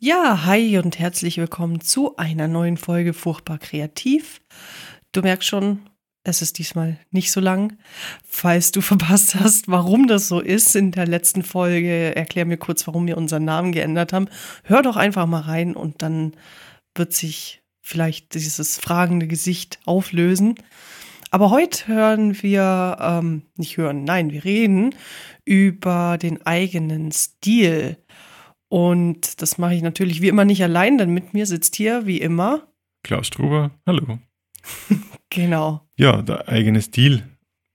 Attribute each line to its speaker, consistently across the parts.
Speaker 1: Ja, hi und herzlich willkommen zu einer neuen Folge Furchtbar Kreativ. Du merkst schon, es ist diesmal nicht so lang. Falls du verpasst hast, warum das so ist, in der letzten Folge erklär mir kurz, warum wir unseren Namen geändert haben. Hör doch einfach mal rein und dann wird sich vielleicht dieses fragende Gesicht auflösen. Aber heute hören wir, ähm, nicht hören, nein, wir reden über den eigenen Stil. Und das mache ich natürlich wie immer nicht allein, denn mit mir sitzt hier wie immer
Speaker 2: Klaus Struber, hallo.
Speaker 1: genau.
Speaker 2: Ja, der eigene Stil.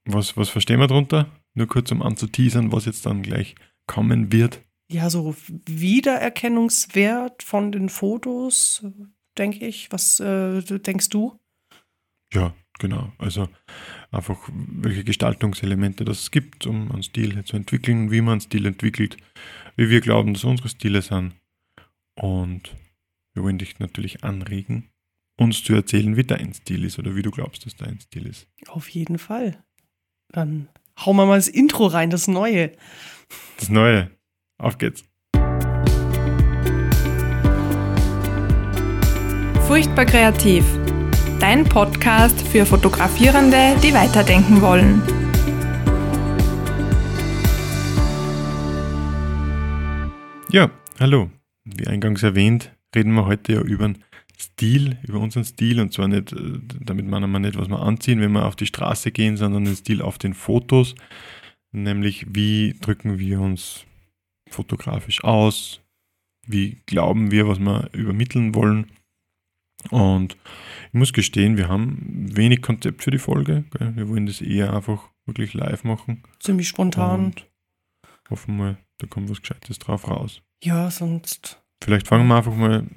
Speaker 2: Was, was verstehen wir darunter? Nur kurz um anzuteasern, was jetzt dann gleich kommen wird.
Speaker 1: Ja, so Wiedererkennungswert von den Fotos, denke ich. Was äh, denkst du?
Speaker 2: Ja, genau. Also einfach, welche Gestaltungselemente das gibt, um einen Stil zu entwickeln, wie man einen Stil entwickelt, wie wir glauben, dass unsere Stile sind. Und wir wollen dich natürlich anregen, uns zu erzählen, wie dein Stil ist oder wie du glaubst, dass dein Stil ist.
Speaker 1: Auf jeden Fall. Dann hauen wir mal das Intro rein, das Neue.
Speaker 2: Das Neue. Auf geht's.
Speaker 3: Furchtbar kreativ. Dein Podcast für Fotografierende, die weiterdenken wollen.
Speaker 2: Ja, hallo. Wie eingangs erwähnt, reden wir heute ja über den Stil, über unseren Stil und zwar nicht, äh, damit meinen wir nicht, was wir anziehen, wenn wir auf die Straße gehen, sondern den Stil auf den Fotos, nämlich wie drücken wir uns fotografisch aus, wie glauben wir, was wir übermitteln wollen. Und ich muss gestehen, wir haben wenig Konzept für die Folge. Gell? Wir wollen das eher einfach wirklich live machen.
Speaker 1: Ziemlich spontan.
Speaker 2: Und hoffen wir, da kommt was Gescheites drauf raus.
Speaker 1: ja, sonst.
Speaker 2: Vielleicht fangen wir einfach mal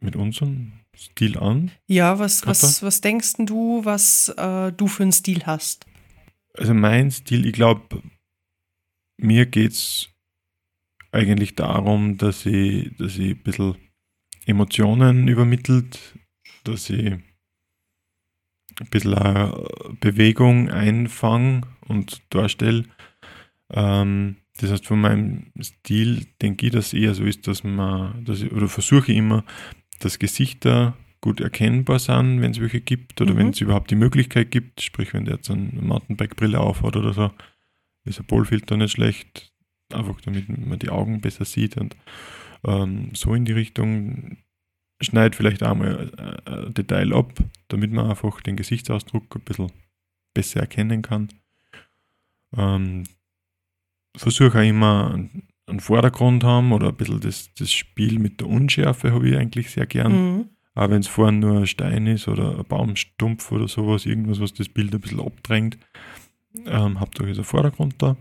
Speaker 2: mit unserem Stil an.
Speaker 1: Ja, was, was, was denkst denn du, was äh, du für einen Stil hast?
Speaker 2: Also mein Stil, ich glaube, mir geht es eigentlich darum, dass ich, dass ich ein bisschen Emotionen übermittelt, dass ich ein bisschen Bewegung einfange und darstelle. Ähm, das heißt, von meinem Stil denke ich, dass es eher so ist, dass man, dass ich, oder versuche ich immer, dass Gesichter gut erkennbar sind, wenn es welche gibt, oder
Speaker 1: Mhm.
Speaker 2: wenn es überhaupt die Möglichkeit gibt, sprich, wenn der jetzt eine Mountainbike-Brille aufhat oder so, ist ein Polfilter nicht schlecht, einfach damit man die Augen besser sieht und ähm, so in die Richtung schneid vielleicht auch mal ein, ein Detail ab, damit man einfach den Gesichtsausdruck ein bisschen besser erkennen kann. Ähm, Versuche auch immer einen, einen Vordergrund haben oder ein bisschen das, das Spiel mit der Unschärfe habe ich eigentlich sehr gern.
Speaker 1: Mhm.
Speaker 2: Auch wenn es vorne nur ein Stein ist oder ein Baumstumpf oder sowas, irgendwas, was das Bild ein bisschen abdrängt. Ähm, Hauptsache ist ein Vordergrund da.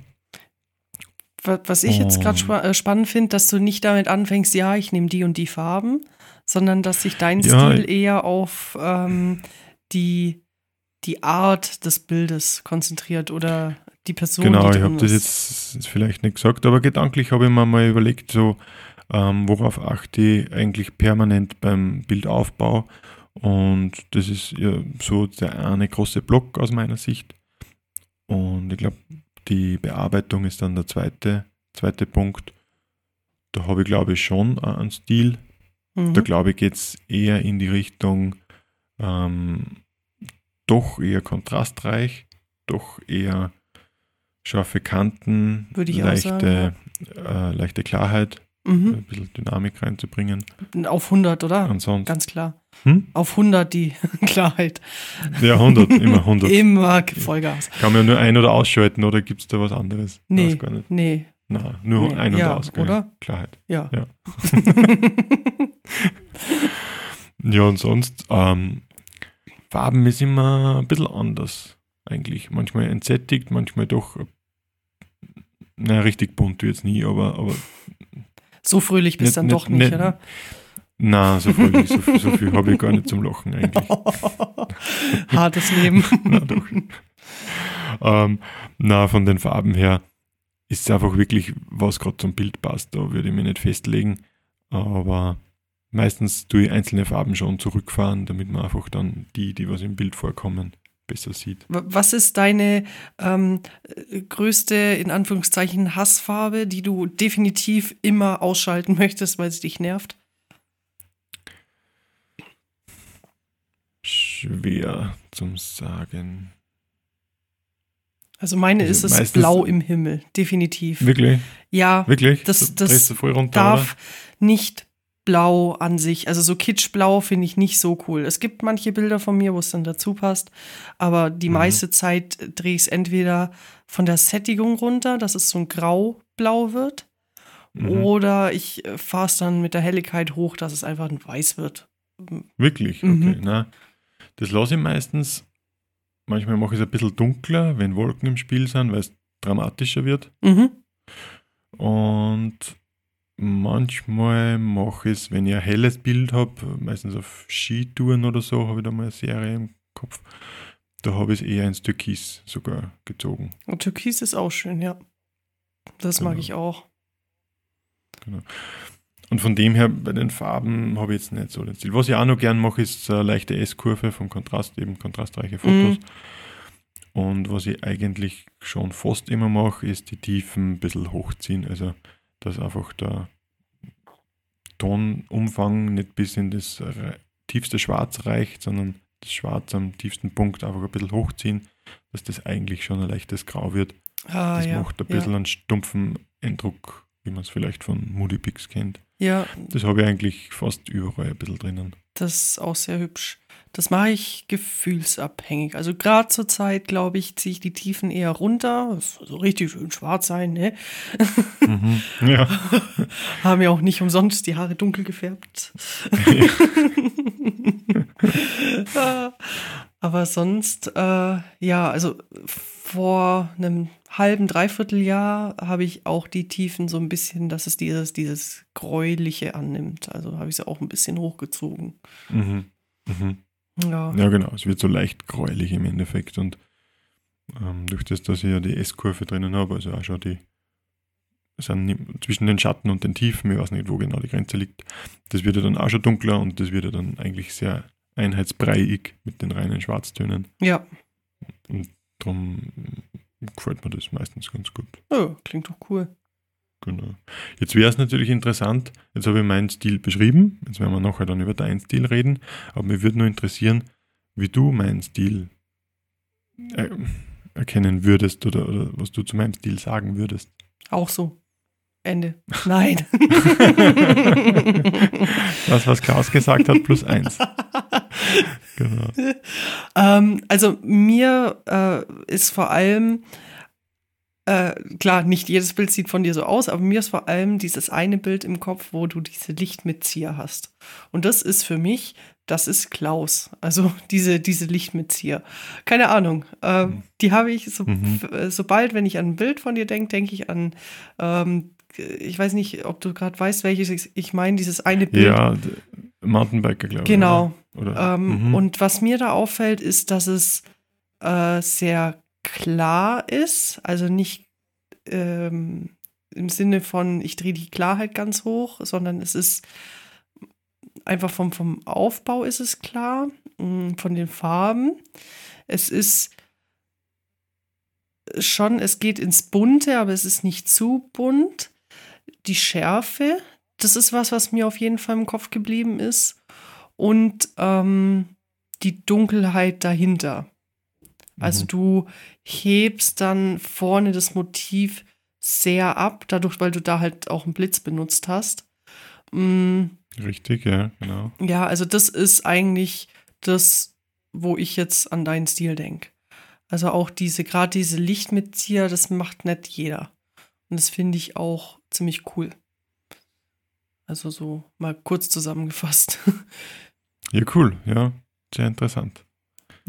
Speaker 1: Wa- Was ich jetzt gerade spa äh, spannend finde, dass du nicht damit anfängst, ja, ich nehme die und die Farben, sondern dass sich dein
Speaker 2: Ja,
Speaker 1: Stil eher auf ähm, die, die Art des Bildes konzentriert oder die Person,
Speaker 2: Genau,
Speaker 1: die
Speaker 2: ich habe das jetzt vielleicht nicht gesagt, aber gedanklich habe ich mir mal überlegt, so ähm, worauf achte ich eigentlich permanent beim Bildaufbau. Und das ist ja so der eine große Block aus meiner Sicht. Und ich glaube, die Bearbeitung ist dann der zweite, zweite Punkt. Da habe ich, glaube ich, schon einen Stil.
Speaker 1: Mhm.
Speaker 2: Da glaube ich, geht es eher in die Richtung ähm, doch eher kontrastreich, doch eher scharfe Kanten,
Speaker 1: Würde ich auch
Speaker 2: leichte, äh, leichte Klarheit,
Speaker 1: Mhm.
Speaker 2: ein bisschen Dynamik reinzubringen.
Speaker 1: Auf 100, oder?
Speaker 2: Ansonsten,
Speaker 1: Ganz klar.
Speaker 2: Hm?
Speaker 1: Auf 100 die Klarheit.
Speaker 2: ja, 100, immer 100.
Speaker 1: Immer Vollgas.
Speaker 2: Kann man ja nur ein- oder ausschalten oder gibt es da was anderes?
Speaker 1: Nee.
Speaker 2: Gar nicht.
Speaker 1: Nee,
Speaker 2: Nein, nur
Speaker 1: Nee.
Speaker 2: ein und
Speaker 1: Ja,
Speaker 2: aus.
Speaker 1: oder?
Speaker 2: Klarheit.
Speaker 1: ja.
Speaker 2: Ja. Ja, und sonst, ähm, Farben ist immer ein bisschen anders eigentlich. Manchmal entsättigt, manchmal doch, äh, na, richtig bunt jetzt nie, aber, aber
Speaker 1: so fröhlich bist
Speaker 2: Nicht-
Speaker 1: dann doch nicht,
Speaker 2: nicht-
Speaker 1: oder?
Speaker 2: na, so viel, so, viel- so viel habe ich gar nicht zum Lachen eigentlich.
Speaker 1: Hartes Leben.
Speaker 2: na, doch. ähm, na, von den Farben her ist es einfach wirklich, was gerade zum Bild passt. Da würde ich mich nicht festlegen. Aber meistens tue ich einzelne Farben schon zurückfahren, damit man einfach dann die, die was im Bild vorkommen, besser sieht.
Speaker 1: Was ist deine ähm, äh, größte, in Anführungszeichen, Hassfarbe, die du definitiv immer ausschalten möchtest, weil sie dich nervt?
Speaker 2: Schwer zum Sagen.
Speaker 1: Also meine
Speaker 2: Also
Speaker 1: ist es blau im Himmel, definitiv.
Speaker 2: Wirklich?
Speaker 1: Ja,
Speaker 2: Wirklich?
Speaker 1: Das-
Speaker 2: Da
Speaker 1: das darf nicht blau an sich. Also so kitschblau finde ich nicht so cool. Es gibt manche Bilder von mir, wo es dann dazu passt, aber die
Speaker 2: Mhm.
Speaker 1: meiste Zeit drehe ich es entweder von der Sättigung runter, dass es so ein grau-blau wird,
Speaker 2: oder? Mhm.
Speaker 1: oder ich fahre es dann mit der Helligkeit hoch, dass es einfach ein weiß wird.
Speaker 2: Wirklich? Okay.
Speaker 1: Mhm.
Speaker 2: Na, das lasse ich meistens. Manchmal mache ich es ein bisschen dunkler, wenn Wolken im Spiel sind, weil es dramatischer wird.
Speaker 1: Mhm.
Speaker 2: Und manchmal mache ich es, wenn ich ein helles Bild habe, meistens auf Skitouren oder so, habe ich da mal eine Serie im Kopf. Da habe ich es eher ins Türkis sogar gezogen.
Speaker 1: Und Türkis ist auch schön, ja. Das mag
Speaker 2: Genau.
Speaker 1: ich auch.
Speaker 2: Und von dem her, bei den Farben habe ich jetzt nicht so den Stil. Was ich auch noch gern mache, ist eine leichte S-Kurve vom Kontrast, eben kontrastreiche Fotos.
Speaker 1: Mhm.
Speaker 2: Und was ich eigentlich schon fast immer mache, ist die Tiefen ein bisschen hochziehen. Also, dass einfach der Tonumfang nicht bis in das tiefste Schwarz reicht, sondern das Schwarz am tiefsten Punkt einfach ein bisschen hochziehen, dass das eigentlich schon ein leichtes Grau wird.
Speaker 1: Ah,
Speaker 2: das
Speaker 1: ja.
Speaker 2: macht ein
Speaker 1: ja.
Speaker 2: bisschen einen stumpfen Eindruck, wie man es vielleicht von Moody Pix kennt.
Speaker 1: Ja,
Speaker 2: Das habe ich eigentlich fast überall ein bisschen drinnen.
Speaker 1: Das ist auch sehr hübsch. Das mache ich gefühlsabhängig. Also gerade zur Zeit, glaube ich, ziehe ich die Tiefen eher runter. Es soll so richtig schön schwarz sein, ne?
Speaker 2: Mhm. Ja.
Speaker 1: Haben ja auch nicht umsonst die Haare dunkel gefärbt. Ah, Aber sonst, äh, ja, also vor einem halben, dreiviertel Jahr habe ich auch die Tiefen so ein bisschen, dass es dieses, dieses Gräuliche annimmt. Also habe ich sie auch ein bisschen hochgezogen.
Speaker 2: Mhm. Mhm.
Speaker 1: Ja.
Speaker 2: Ja, genau. Es wird so leicht gräulich im Endeffekt. Und ähm, durch das, dass ich ja die S-Kurve drinnen habe, also auch schon die sind zwischen den Schatten und den Tiefen, ich weiß nicht, wo genau die Grenze liegt, das wird ja dann auch schon dunkler und das wird ja dann eigentlich sehr einheitsbreiig mit den reinen Schwarztönen.
Speaker 1: ja.
Speaker 2: Darum gefällt mir das meistens ganz gut.
Speaker 1: Ja, klingt doch cool.
Speaker 2: Genau. Jetzt wäre es natürlich interessant, jetzt habe ich meinen Stil beschrieben, jetzt werden wir nachher dann über deinen Stil reden, aber mir würde nur interessieren, wie du meinen Stil äh, erkennen würdest oder, oder was du zu meinem Stil sagen würdest.
Speaker 1: Auch so. Ende. Nein.
Speaker 2: Das, was Klaus gesagt hat, plus eins. Genau.
Speaker 1: ähm, also mir äh, ist vor allem, äh, klar, nicht jedes Bild sieht von dir so aus, aber mir ist vor allem dieses eine Bild im Kopf, wo du diese Lichtmitzieher hast. Und das ist für mich, das ist Klaus. Also diese, diese Lichtmitzieher. Keine Ahnung. Äh. Die habe ich, so,
Speaker 2: Mhm.
Speaker 1: äh, sobald, wenn ich an ein Bild von dir denke, denke ich an, ähm, ich weiß nicht, ob du gerade weißt, welches ich, ich meine, dieses eine Bild.
Speaker 2: Ja, Mountainbiker, glaube ich.
Speaker 1: Genau.
Speaker 2: Oder? oder?
Speaker 1: Ähm,
Speaker 2: Mhm.
Speaker 1: Und was mir da auffällt, ist, dass es äh, sehr klar ist. Also nicht ähm, im Sinne von, ich drehe die Klarheit ganz hoch, sondern es ist einfach vom, vom Aufbau ist es klar, mh, von den Farben. Es ist schon, es geht ins Bunte, aber es ist nicht zu bunt. Die Schärfe, das ist was, was mir auf jeden Fall im Kopf geblieben ist. Und ähm, die Dunkelheit dahinter. Also
Speaker 2: Mhm.
Speaker 1: du hebst dann vorne das Motiv sehr ab, dadurch, weil du da halt auch einen Blitz benutzt hast. Mm,
Speaker 2: Richtig, ja, genau.
Speaker 1: ja, also das ist eigentlich das, wo ich jetzt an deinen Stil denke. Also auch diese, gerade diese Lichtmitzieher, das macht nicht jeder. Und das finde ich auch ziemlich cool. Also so mal kurz zusammengefasst.
Speaker 2: Ja, cool, ja. Sehr interessant.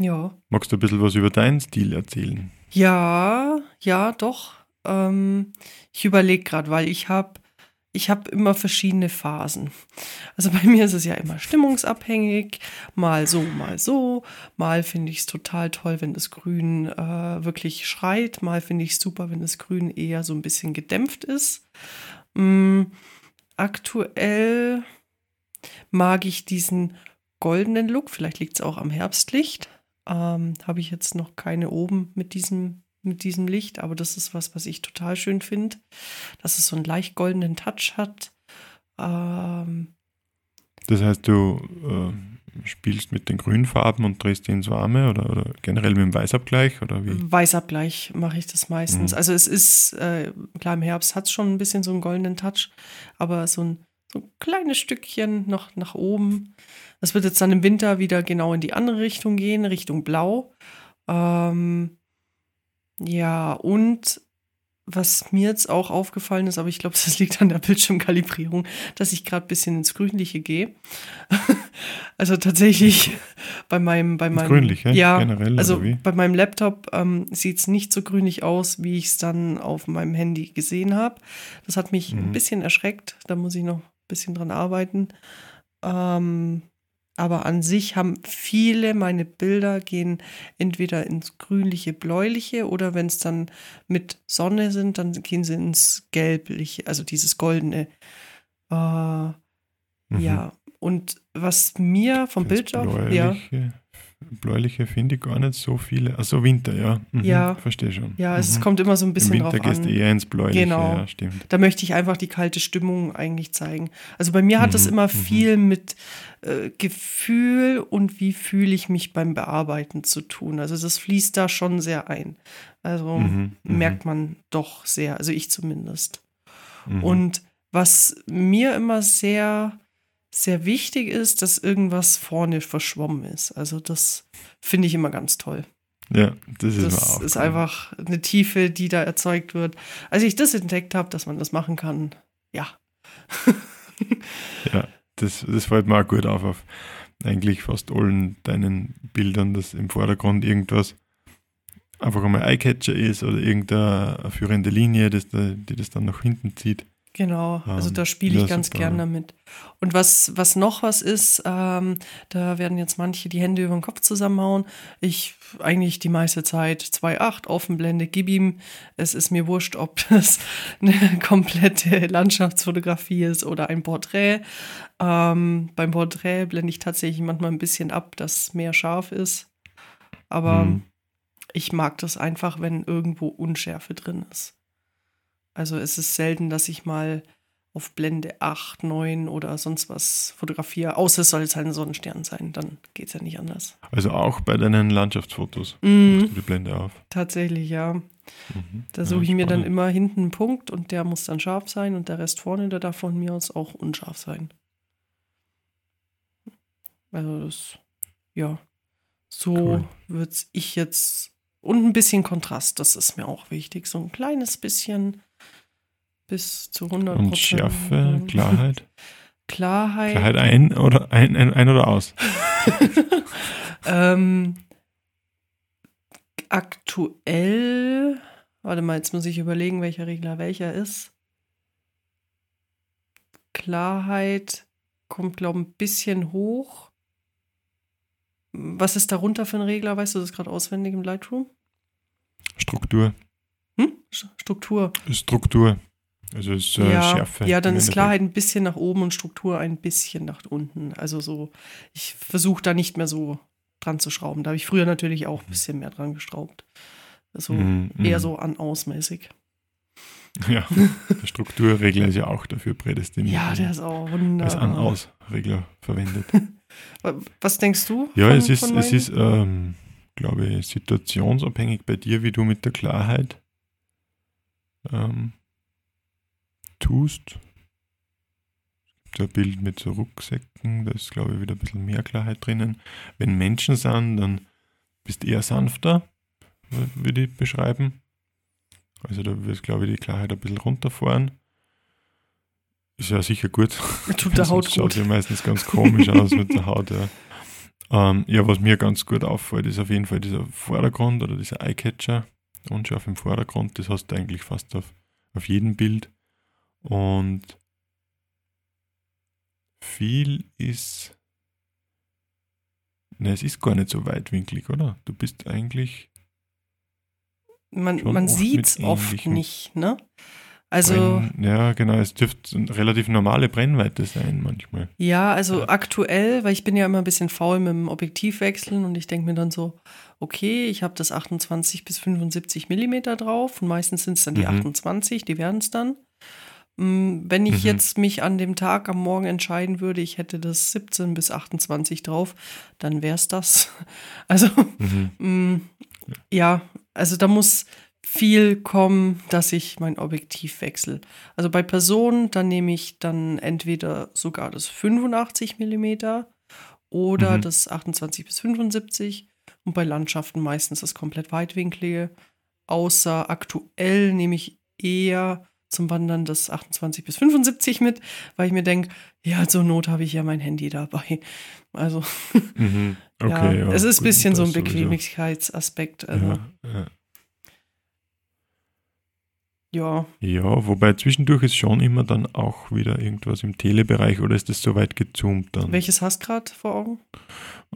Speaker 1: Ja.
Speaker 2: Magst du ein bisschen was über deinen Stil erzählen?
Speaker 1: Ja, ja, doch. Ähm, ich überlege gerade, weil ich habe ich habe immer verschiedene Phasen. Also bei mir ist es ja immer stimmungsabhängig, mal so, mal so. Mal finde ich es total toll, wenn das Grün äh, wirklich schreit. Mal finde ich es super, wenn das Grün eher so ein bisschen gedämpft ist. Mm, aktuell mag ich diesen goldenen Look. Vielleicht liegt es auch am Herbstlicht. Ähm, Habe ich jetzt noch keine oben mit diesem, mit diesem Licht, aber das ist was, was ich total schön finde, dass es so einen leicht goldenen Touch hat. Ähm,
Speaker 2: Das heißt, du äh, spielst mit den grünen Farben und drehst die ins Warme oder, oder generell mit dem Weißabgleich oder wie?
Speaker 1: Weißabgleich mache ich das meistens.
Speaker 2: Mhm.
Speaker 1: Also es ist, äh, klar, im Herbst hat es schon ein bisschen so einen goldenen Touch, aber so ein, so ein kleines Stückchen noch nach oben. Das wird jetzt dann im Winter wieder genau in die andere Richtung gehen, Richtung Blau. Ähm, ja, und was mir jetzt auch aufgefallen ist, aber ich glaube, das liegt an der Bildschirmkalibrierung, dass ich gerade ein bisschen ins Grünliche gehe. also tatsächlich bei meinem, bei meinem
Speaker 2: Grünlich, ja? Generell
Speaker 1: also bei meinem Laptop ähm, sieht es nicht so grünlich aus, wie ich es dann auf meinem Handy gesehen habe. Das hat mich ein
Speaker 2: Mhm.
Speaker 1: bisschen erschreckt. Da muss ich noch ein bisschen dran arbeiten. Ähm, aber an sich haben viele meine Bilder gehen entweder ins grünliche, bläuliche oder wenn es dann mit Sonne sind, dann gehen sie ins gelbliche, also dieses goldene. Äh,
Speaker 2: Mhm.
Speaker 1: Ja, und was mir vom
Speaker 2: Das
Speaker 1: Bild auf, ja,
Speaker 2: bläuliche, finde ich gar nicht so viele. Also Winter, ja. Mhm,
Speaker 1: Ja.
Speaker 2: Verstehe schon.
Speaker 1: ja, es
Speaker 2: Mhm.
Speaker 1: kommt immer so ein
Speaker 2: Im
Speaker 1: bisschen
Speaker 2: Winter
Speaker 1: drauf
Speaker 2: gehst
Speaker 1: an.
Speaker 2: eher ins Bläuliche,
Speaker 1: Genau.
Speaker 2: ja, stimmt.
Speaker 1: Da möchte ich einfach die kalte Stimmung eigentlich zeigen. Also bei mir hat das
Speaker 2: Mhm,
Speaker 1: immer
Speaker 2: mhm.
Speaker 1: viel mit äh, Gefühl und wie fühle ich mich beim Bearbeiten zu tun. Also das fließt da schon sehr ein. Also
Speaker 2: Mhm,
Speaker 1: merkt man doch sehr, also ich zumindest. Und was mir immer sehr, sehr wichtig ist, dass irgendwas vorne verschwommen ist. Also das finde ich immer ganz toll.
Speaker 2: ja, das ist
Speaker 1: Das ist
Speaker 2: cool.
Speaker 1: einfach eine Tiefe, die da erzeugt wird. Als ich das entdeckt habe, dass man das machen kann, ja.
Speaker 2: Ja, das, das fällt mir auch gut auf, auf eigentlich fast allen deinen Bildern, dass im Vordergrund irgendwas einfach einmal Eyecatcher ist oder irgendeine führende Linie, das, da- die das dann nach hinten zieht.
Speaker 1: Genau, also
Speaker 2: Ähm,
Speaker 1: da spiele ich
Speaker 2: ja,
Speaker 1: ganz
Speaker 2: super.
Speaker 1: gern damit. Und was, was noch was ist, ähm, da werden jetzt manche die Hände über den Kopf zusammenhauen. Ich eigentlich die meiste Zeit 2.8, Offenblende, gib ihm. Es ist mir wurscht, ob das eine komplette Landschaftsfotografie ist oder ein Porträt. Ähm, beim Porträt blende ich tatsächlich manchmal ein bisschen ab, dass mehr scharf ist. Aber
Speaker 2: Mhm.
Speaker 1: ich mag das einfach, wenn irgendwo Unschärfe drin ist. Also es ist selten, dass ich mal auf Blende 8, 9 oder sonst was fotografiere, außer es soll jetzt halt ein Sonnenstern sein, dann geht es ja nicht anders.
Speaker 2: Also auch bei deinen Landschaftsfotos
Speaker 1: Mhm,
Speaker 2: machst du die Blende auf.
Speaker 1: tatsächlich, ja.
Speaker 2: Mhm.
Speaker 1: Da
Speaker 2: Ja,
Speaker 1: suche ich mir dann immer hinten einen Punkt und der muss dann scharf sein und der Rest vorne, der darf von mir aus auch unscharf sein. Also das, ja, so
Speaker 2: Cool.
Speaker 1: würde ich jetzt, und ein bisschen Kontrast, das ist mir auch wichtig, so ein kleines bisschen bis zu 100
Speaker 2: Und Schärfe, Klarheit.
Speaker 1: Klarheit.
Speaker 2: Klarheit ein oder ein, ein, ein oder aus.
Speaker 1: Ähm, aktuell, warte mal, jetzt muss ich überlegen, welcher Regler welcher ist. Klarheit kommt, glaube ich, ein bisschen hoch. Was ist darunter für ein Regler? Weißt du das gerade auswendig im Lightroom?
Speaker 2: Struktur.
Speaker 1: Hm? Struktur.
Speaker 2: Struktur. Also ist äh,
Speaker 1: ja,
Speaker 2: Schärfe.
Speaker 1: ja, dann ist. Klarheit ein bisschen nach oben und Struktur ein bisschen nach unten. Also so, ich versuche da nicht mehr so dran zu schrauben. Da habe ich früher natürlich auch ein bisschen mehr dran geschraubt. So
Speaker 2: Mhm,
Speaker 1: eher so an ausmäßig.
Speaker 2: Ja, der Strukturregler ist ja auch dafür prädestiniert.
Speaker 1: Ja, der ist auch wunderbar.
Speaker 2: als An-Aus-Regler verwendet.
Speaker 1: Was denkst du?
Speaker 2: Ja,
Speaker 1: von-
Speaker 2: es ist, es ist ähm, glaube ich, situationsabhängig bei dir, wie du mit der Klarheit ähm, tust. Es gibt ein Bild mit so Rucksäcken, da ist, glaube ich, wieder ein bisschen mehr Klarheit drinnen. Wenn Menschen sind, dann bist du eher sanfter, würde ich beschreiben. Also da wirst, glaube ich, die Klarheit ein bisschen runterfahren. Ist ja sicher gut.
Speaker 1: Tut der Haut
Speaker 2: schaut
Speaker 1: gut.
Speaker 2: ja meistens ganz komisch aus mit der Haut, ja. Ähm, ja, was mir ganz gut auffällt, ist auf jeden Fall dieser Vordergrund oder dieser Eyecatcher. Unscharf im Vordergrund, das hast du eigentlich fast auf, auf jedem Bild. Und viel ist. Ne, es ist gar nicht so weitwinklig, oder? Du bist eigentlich.
Speaker 1: Man, man
Speaker 2: oft
Speaker 1: sieht es oft nicht, ne? Also,
Speaker 2: Brenn, ja, genau, es dürfte eine relativ normale Brennweite sein manchmal.
Speaker 1: ja, also aktuell, weil ich bin ja immer ein bisschen faul mit dem Objektivwechseln und ich denke mir dann so, okay, ich habe das 28 bis 75 Millimeter drauf und meistens sind es dann die
Speaker 2: Mhm.
Speaker 1: 28, die werden es dann. Mm, Wenn ich
Speaker 2: Mhm.
Speaker 1: jetzt mich an dem Tag am Morgen entscheiden würde, ich hätte das 17 bis 28 drauf, dann wäre es das. Also,
Speaker 2: Mhm.
Speaker 1: Mm, Ja, also da muss viel kommen, dass ich mein Objektiv wechsle. Also bei Personen, dann nehme ich dann entweder sogar das 85 Millimeter oder
Speaker 2: Mhm.
Speaker 1: das 28 bis 75 und bei Landschaften meistens das komplett weitwinklige. Außer aktuell nehme ich eher zum Wandern das 28 bis 75 mit, weil ich mir denke, ja, zur Not habe ich ja mein Handy dabei. Also
Speaker 2: Mhm.
Speaker 1: ja,
Speaker 2: Okay, ja,
Speaker 1: es ist ein bisschen so ein. Bequemlichkeitsaspekt. Also,
Speaker 2: Ja, ja.
Speaker 1: ja.
Speaker 2: ja, wobei zwischendurch ist schon immer dann auch wieder irgendwas im Telebereich oder ist das so weit gezoomt dann?
Speaker 1: Welches hast du gerade vor Augen?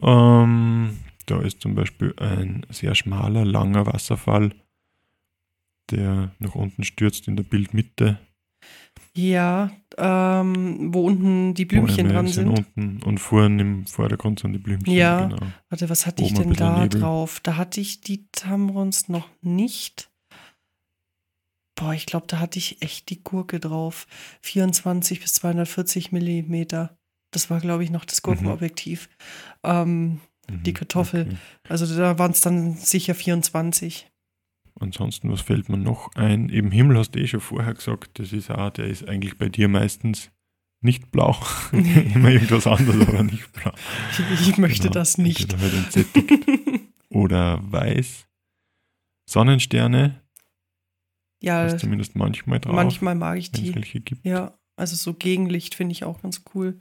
Speaker 2: Ähm, da ist zum Beispiel ein sehr schmaler, langer Wasserfall, der nach unten stürzt in der Bildmitte.
Speaker 1: Ja, ähm, wo unten die Blümchen dran sind.
Speaker 2: unten und vorne im Vordergrund sind die Blümchen.
Speaker 1: Ja.
Speaker 2: Genau.
Speaker 1: Warte, was hatte ich
Speaker 2: Oben ein
Speaker 1: denn da
Speaker 2: Nebel.
Speaker 1: drauf? Da hatte ich die Tamrons noch nicht. Boah, ich glaube, da hatte ich echt die Gurke drauf. 24 bis 240 Millimeter. Das war, glaube ich, noch das Gurkenobjektiv. Ähm,
Speaker 2: Mhm,
Speaker 1: Die Kartoffel.
Speaker 2: okay.
Speaker 1: also da waren es dann sicher 24.
Speaker 2: Ansonsten, was fällt mir noch ein? Eben Himmel hast du eh schon vorher gesagt, das ist auch, der ist eigentlich bei dir meistens nicht blau. Immer irgendwas anderes, aber nicht blau.
Speaker 1: Ich, ich möchte
Speaker 2: Genau.
Speaker 1: das nicht.
Speaker 2: Halt oder weiß. Sonnensterne
Speaker 1: ja,
Speaker 2: ist zumindest manchmal drauf,
Speaker 1: manchmal mag ich die.
Speaker 2: welche gibt.
Speaker 1: Ja, also so Gegenlicht finde ich auch ganz cool.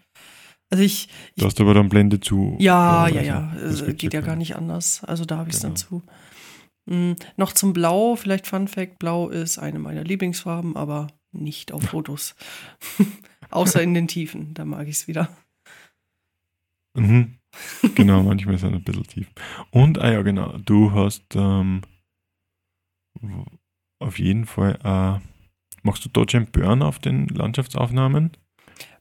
Speaker 1: Also ich,
Speaker 2: Du hast aber dann Blende zu.
Speaker 1: ja, ja,
Speaker 2: also,
Speaker 1: ja,
Speaker 2: gibt's
Speaker 1: geht ja gar nicht anders. Also da habe ich es dann
Speaker 2: Genau.
Speaker 1: zu. Mm, noch zum Blau, vielleicht Fun Fact, Blau ist eine meiner Lieblingsfarben, aber nicht auf Fotos. Außer in den Tiefen, da mag ich es wieder.
Speaker 2: Mhm. Genau, manchmal sind ein bisschen tief. Und, ah ja, genau, du hast ähm, auf jeden Fall, äh, machst du Dodge and Burn auf den Landschaftsaufnahmen?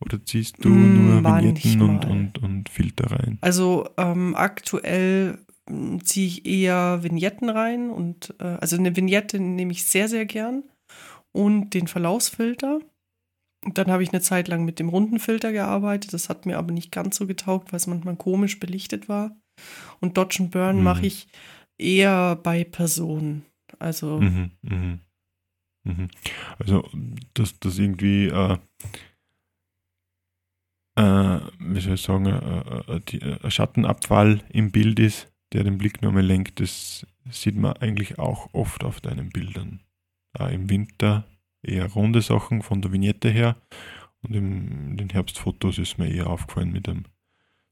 Speaker 2: Oder ziehst du
Speaker 1: Mm,
Speaker 2: nur Vignetten und, und, und Filter rein?
Speaker 1: Also ähm, aktuell ziehe ich eher Vignetten rein und äh, also eine Vignette nehme ich sehr, sehr gern und den Verlaufsfilter. Und dann habe ich eine Zeit lang mit dem runden Filter gearbeitet. Das hat mir aber nicht ganz so getaugt, weil es manchmal komisch belichtet war. Und Dodge and Burn
Speaker 2: Mhm.
Speaker 1: mache ich eher bei Personen. Also
Speaker 2: Mhm, mhm, mhm. Also, dass das irgendwie, äh, äh, wie soll ich sagen, äh, äh, die, äh, Schattenabfall im Bild ist, der den Blick nochmal lenkt, das sieht man eigentlich auch oft auf deinen Bildern. Auch Im Winter eher runde Sachen von der Vignette her und im, in den Herbstfotos ist mir eher aufgefallen mit einem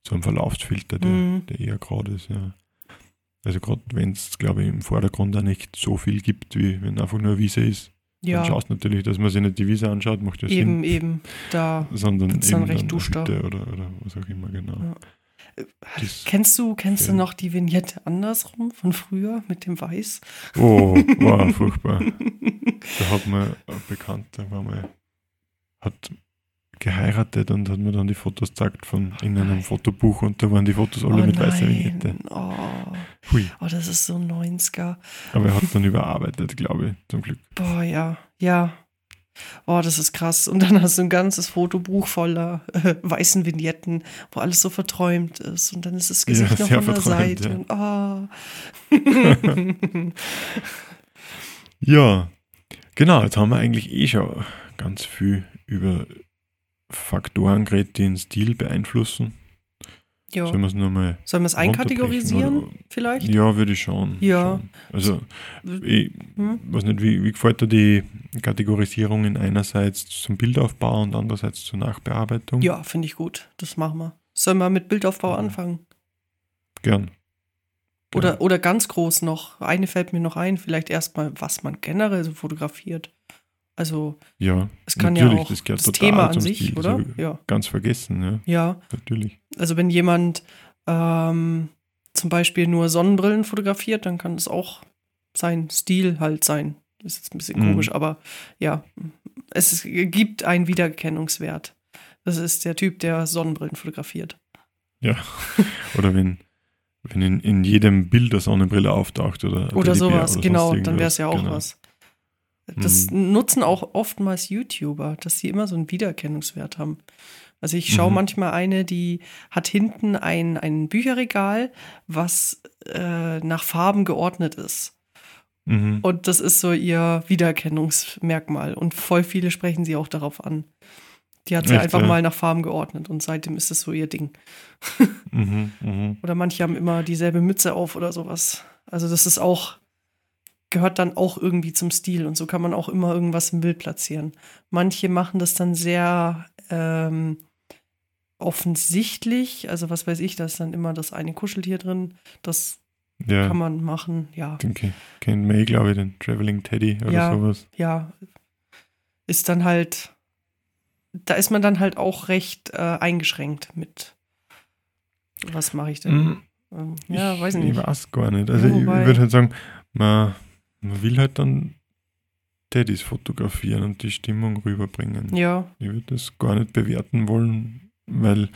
Speaker 2: so einem Verlaufsfilter, der,
Speaker 1: Mhm.
Speaker 2: der eher gerade ist. Ja. Also gerade wenn es, glaube ich, im Vordergrund auch nicht so viel gibt, wie wenn einfach nur Wiese ist. Dann
Speaker 1: ja,
Speaker 2: schaust du natürlich, dass man sich nicht die Wiese anschaut, macht ja
Speaker 1: eben,
Speaker 2: Sinn.
Speaker 1: eben. Da.
Speaker 2: Sondern
Speaker 1: wird's dann
Speaker 2: eben
Speaker 1: recht
Speaker 2: eine
Speaker 1: duster.
Speaker 2: Hütte Oder, oder was auch immer, genau.
Speaker 1: Ja. Kennst du, kennst du noch die Vignette andersrum von früher mit dem Weiß?
Speaker 2: Oh, wow, furchtbar. Da hat mir ein Bekannter war mal, hat geheiratet und hat mir dann die Fotos gezeigt von in einem
Speaker 1: nein.
Speaker 2: Fotobuch und da waren die Fotos alle
Speaker 1: oh
Speaker 2: mit weißer
Speaker 1: nein.
Speaker 2: Vignette.
Speaker 1: Oh.
Speaker 2: Hui.
Speaker 1: oh, das ist so 90er.
Speaker 2: Aber er hat dann überarbeitet, glaube ich, zum Glück.
Speaker 1: Boah, ja, ja. Oh, das ist krass. Und dann hast du ein ganzes Fotobuch voller äh, weißen Vignetten, wo alles so verträumt ist. Und dann ist das Gesicht
Speaker 2: Ja,
Speaker 1: noch von der Seite.
Speaker 2: ja.
Speaker 1: Und, ah.
Speaker 2: Ja, genau, jetzt haben wir eigentlich eh schon ganz viel über Faktoren geredet, die den Stil beeinflussen.
Speaker 1: Ja.
Speaker 2: Sollen wir es nochmal
Speaker 1: Sollen wir es einkategorisieren, vielleicht?
Speaker 2: Ja, würde ich schon.
Speaker 1: Ja.
Speaker 2: Schon. Also, ich
Speaker 1: Hm?
Speaker 2: weiß nicht, wie, wie gefällt dir die Kategorisierungen einerseits zum Bildaufbau und andererseits zur Nachbearbeitung?
Speaker 1: Ja, finde ich gut. Das machen wir. Sollen wir mit Bildaufbau
Speaker 2: Ja.
Speaker 1: anfangen?
Speaker 2: Gern.
Speaker 1: Oder, oder ganz groß noch. Eine fällt mir noch ein. Vielleicht erstmal, was man generell so fotografiert. Also,
Speaker 2: Ja,
Speaker 1: es kann ja auch
Speaker 2: das
Speaker 1: das Thema an sich, oder?
Speaker 2: So
Speaker 1: Ja.
Speaker 2: ganz vergessen, ja,
Speaker 1: Ja.
Speaker 2: natürlich.
Speaker 1: Also, wenn jemand ähm, zum Beispiel nur Sonnenbrillen fotografiert, dann kann das auch sein Stil halt sein. Ist jetzt ein bisschen
Speaker 2: Mhm.
Speaker 1: komisch, aber ja, es gibt einen Wiedererkennungswert. Das ist der Typ, der Sonnenbrillen fotografiert.
Speaker 2: Ja. Oder wenn, wenn in, in jedem Bild eine Sonnenbrille auftaucht oder
Speaker 1: Oder sowas,
Speaker 2: oder
Speaker 1: genau, dann wäre es ja auch
Speaker 2: irgendwas.
Speaker 1: was. Das nutzen auch oftmals YouTuber, dass sie immer so einen Wiedererkennungswert haben. Also ich schaue
Speaker 2: Mhm.
Speaker 1: manchmal eine, die hat hinten ein, ein Bücherregal, was äh, nach Farben geordnet ist.
Speaker 2: Mhm.
Speaker 1: Und das ist so ihr Wiedererkennungsmerkmal. Und voll viele sprechen sie auch darauf an. Die hat sie
Speaker 2: Echt,
Speaker 1: einfach
Speaker 2: ja?
Speaker 1: mal nach Farben geordnet und seitdem ist es so ihr Ding.
Speaker 2: Mhm. Mhm.
Speaker 1: Oder manche haben immer dieselbe Mütze auf oder sowas. Also das ist auch, gehört dann auch irgendwie zum Stil und so kann man auch immer irgendwas im Bild platzieren. Manche machen das dann sehr ähm, offensichtlich, also was weiß ich, da ist dann immer das eine Kuscheltier drin, das
Speaker 2: Ja,
Speaker 1: kann man machen, ja.
Speaker 2: den ke- kennt man eh, glaube ich, den Traveling Teddy oder
Speaker 1: Ja.
Speaker 2: sowas.
Speaker 1: Ja, ist dann halt, da ist man dann halt auch recht äh, eingeschränkt mit, was mache ich denn?
Speaker 2: Mhm.
Speaker 1: Ähm, ja,
Speaker 2: ich,
Speaker 1: weiß nicht.
Speaker 2: Ich weiß gar nicht. Also
Speaker 1: Ja,
Speaker 2: ich, ich würde halt sagen, man, man will halt dann Teddys fotografieren und die Stimmung rüberbringen.
Speaker 1: Ja,
Speaker 2: Ich würde das gar nicht bewerten wollen, weil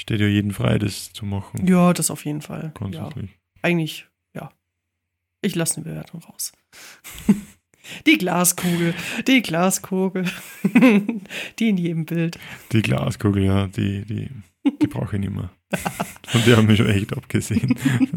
Speaker 2: steht ja jeden frei, das zu machen.
Speaker 1: ja, das auf jeden Fall. Ja. Eigentlich, ja. Ich lasse eine Bewertung raus. Die Glaskugel, die Glaskugel, die in jedem Bild.
Speaker 2: Die Glaskugel, ja, die, die, die brauche ich nicht mehr. Von der haben wir schon echt abgesehen.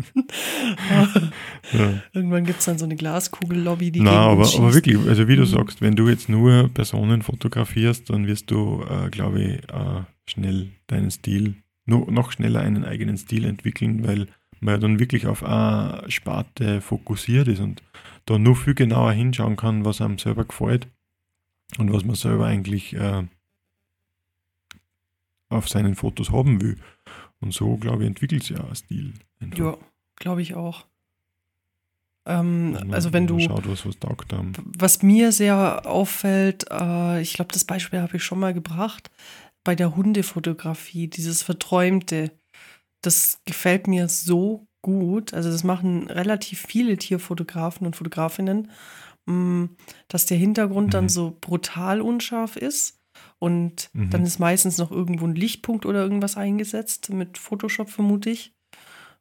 Speaker 2: ja.
Speaker 1: Irgendwann gibt es dann so eine Glaskugel-Lobby, die
Speaker 2: Na, aber, aber wirklich, also wie du
Speaker 1: Mhm.
Speaker 2: sagst, wenn du jetzt nur Personen fotografierst, dann wirst du, äh, glaube ich, äh, schnell deinen Stil, no, noch schneller einen eigenen Stil entwickeln, weil man ja dann wirklich auf eine Sparte fokussiert ist und da nur viel genauer hinschauen kann, was einem selber gefällt und was man selber eigentlich äh, auf seinen Fotos haben will. Und so, glaube ich, entwickelt sich ja ein Stil. einfach.
Speaker 1: Ja, glaube ich auch. Ähm, also wenn du,
Speaker 2: Schaut, was, was
Speaker 1: was mir sehr auffällt, äh, ich glaube, das Beispiel habe ich schon mal gebracht, bei der Hundefotografie, dieses Verträumte, das gefällt mir so gut. Also das machen relativ viele Tierfotografen und Fotografinnen, mh, dass der Hintergrund dann
Speaker 2: Mhm.
Speaker 1: so brutal unscharf ist. Und
Speaker 2: Mhm.
Speaker 1: dann ist meistens noch irgendwo ein Lichtpunkt oder irgendwas eingesetzt, mit Photoshop vermute ich.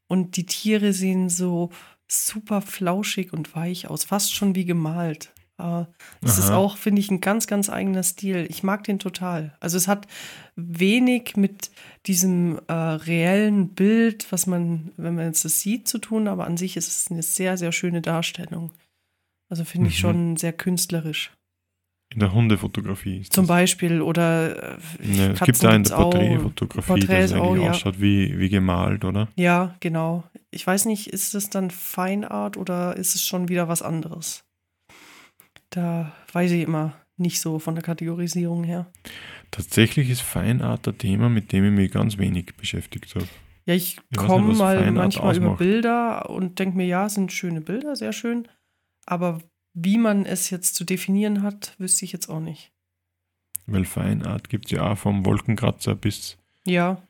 Speaker 1: Und die Tiere sehen so super flauschig und weich aus, fast schon wie gemalt. Äh, Das ist
Speaker 2: Aha.
Speaker 1: auch, finde ich, ein ganz, ganz eigener Stil. Ich mag den total. Also es hat wenig mit diesem äh, reellen Bild, was man, wenn man jetzt das sieht, zu tun, aber an sich ist es eine sehr, sehr schöne Darstellung. Also finde ich
Speaker 2: Mhm.
Speaker 1: schon sehr künstlerisch.
Speaker 2: In der Hundefotografie. Ist
Speaker 1: Zum
Speaker 2: das-
Speaker 1: Beispiel oder äh,
Speaker 2: Ja, es gibt da in der. Porträtfotografie, dass
Speaker 1: Porträts
Speaker 2: es eigentlich
Speaker 1: auch, ja.
Speaker 2: ausschaut wie, wie gemalt, oder?
Speaker 1: Ja, genau. Ich weiß nicht, ist es dann Feinart oder ist es schon wieder was anderes? Da weiß ich immer nicht so von der Kategorisierung her.
Speaker 2: Tatsächlich ist Feinart ein Thema, mit dem ich mich ganz wenig beschäftigt habe.
Speaker 1: Ja, ich
Speaker 2: Ich
Speaker 1: komme mal
Speaker 2: Feinart
Speaker 1: manchmal über
Speaker 2: ausmacht.
Speaker 1: Bilder und denke mir, ja, sind schöne Bilder, sehr schön. Aber wie man es jetzt zu definieren hat, wüsste ich jetzt auch nicht.
Speaker 2: Weil Feinart gibt es ja auch vom Wolkenkratzer bis
Speaker 1: Ja,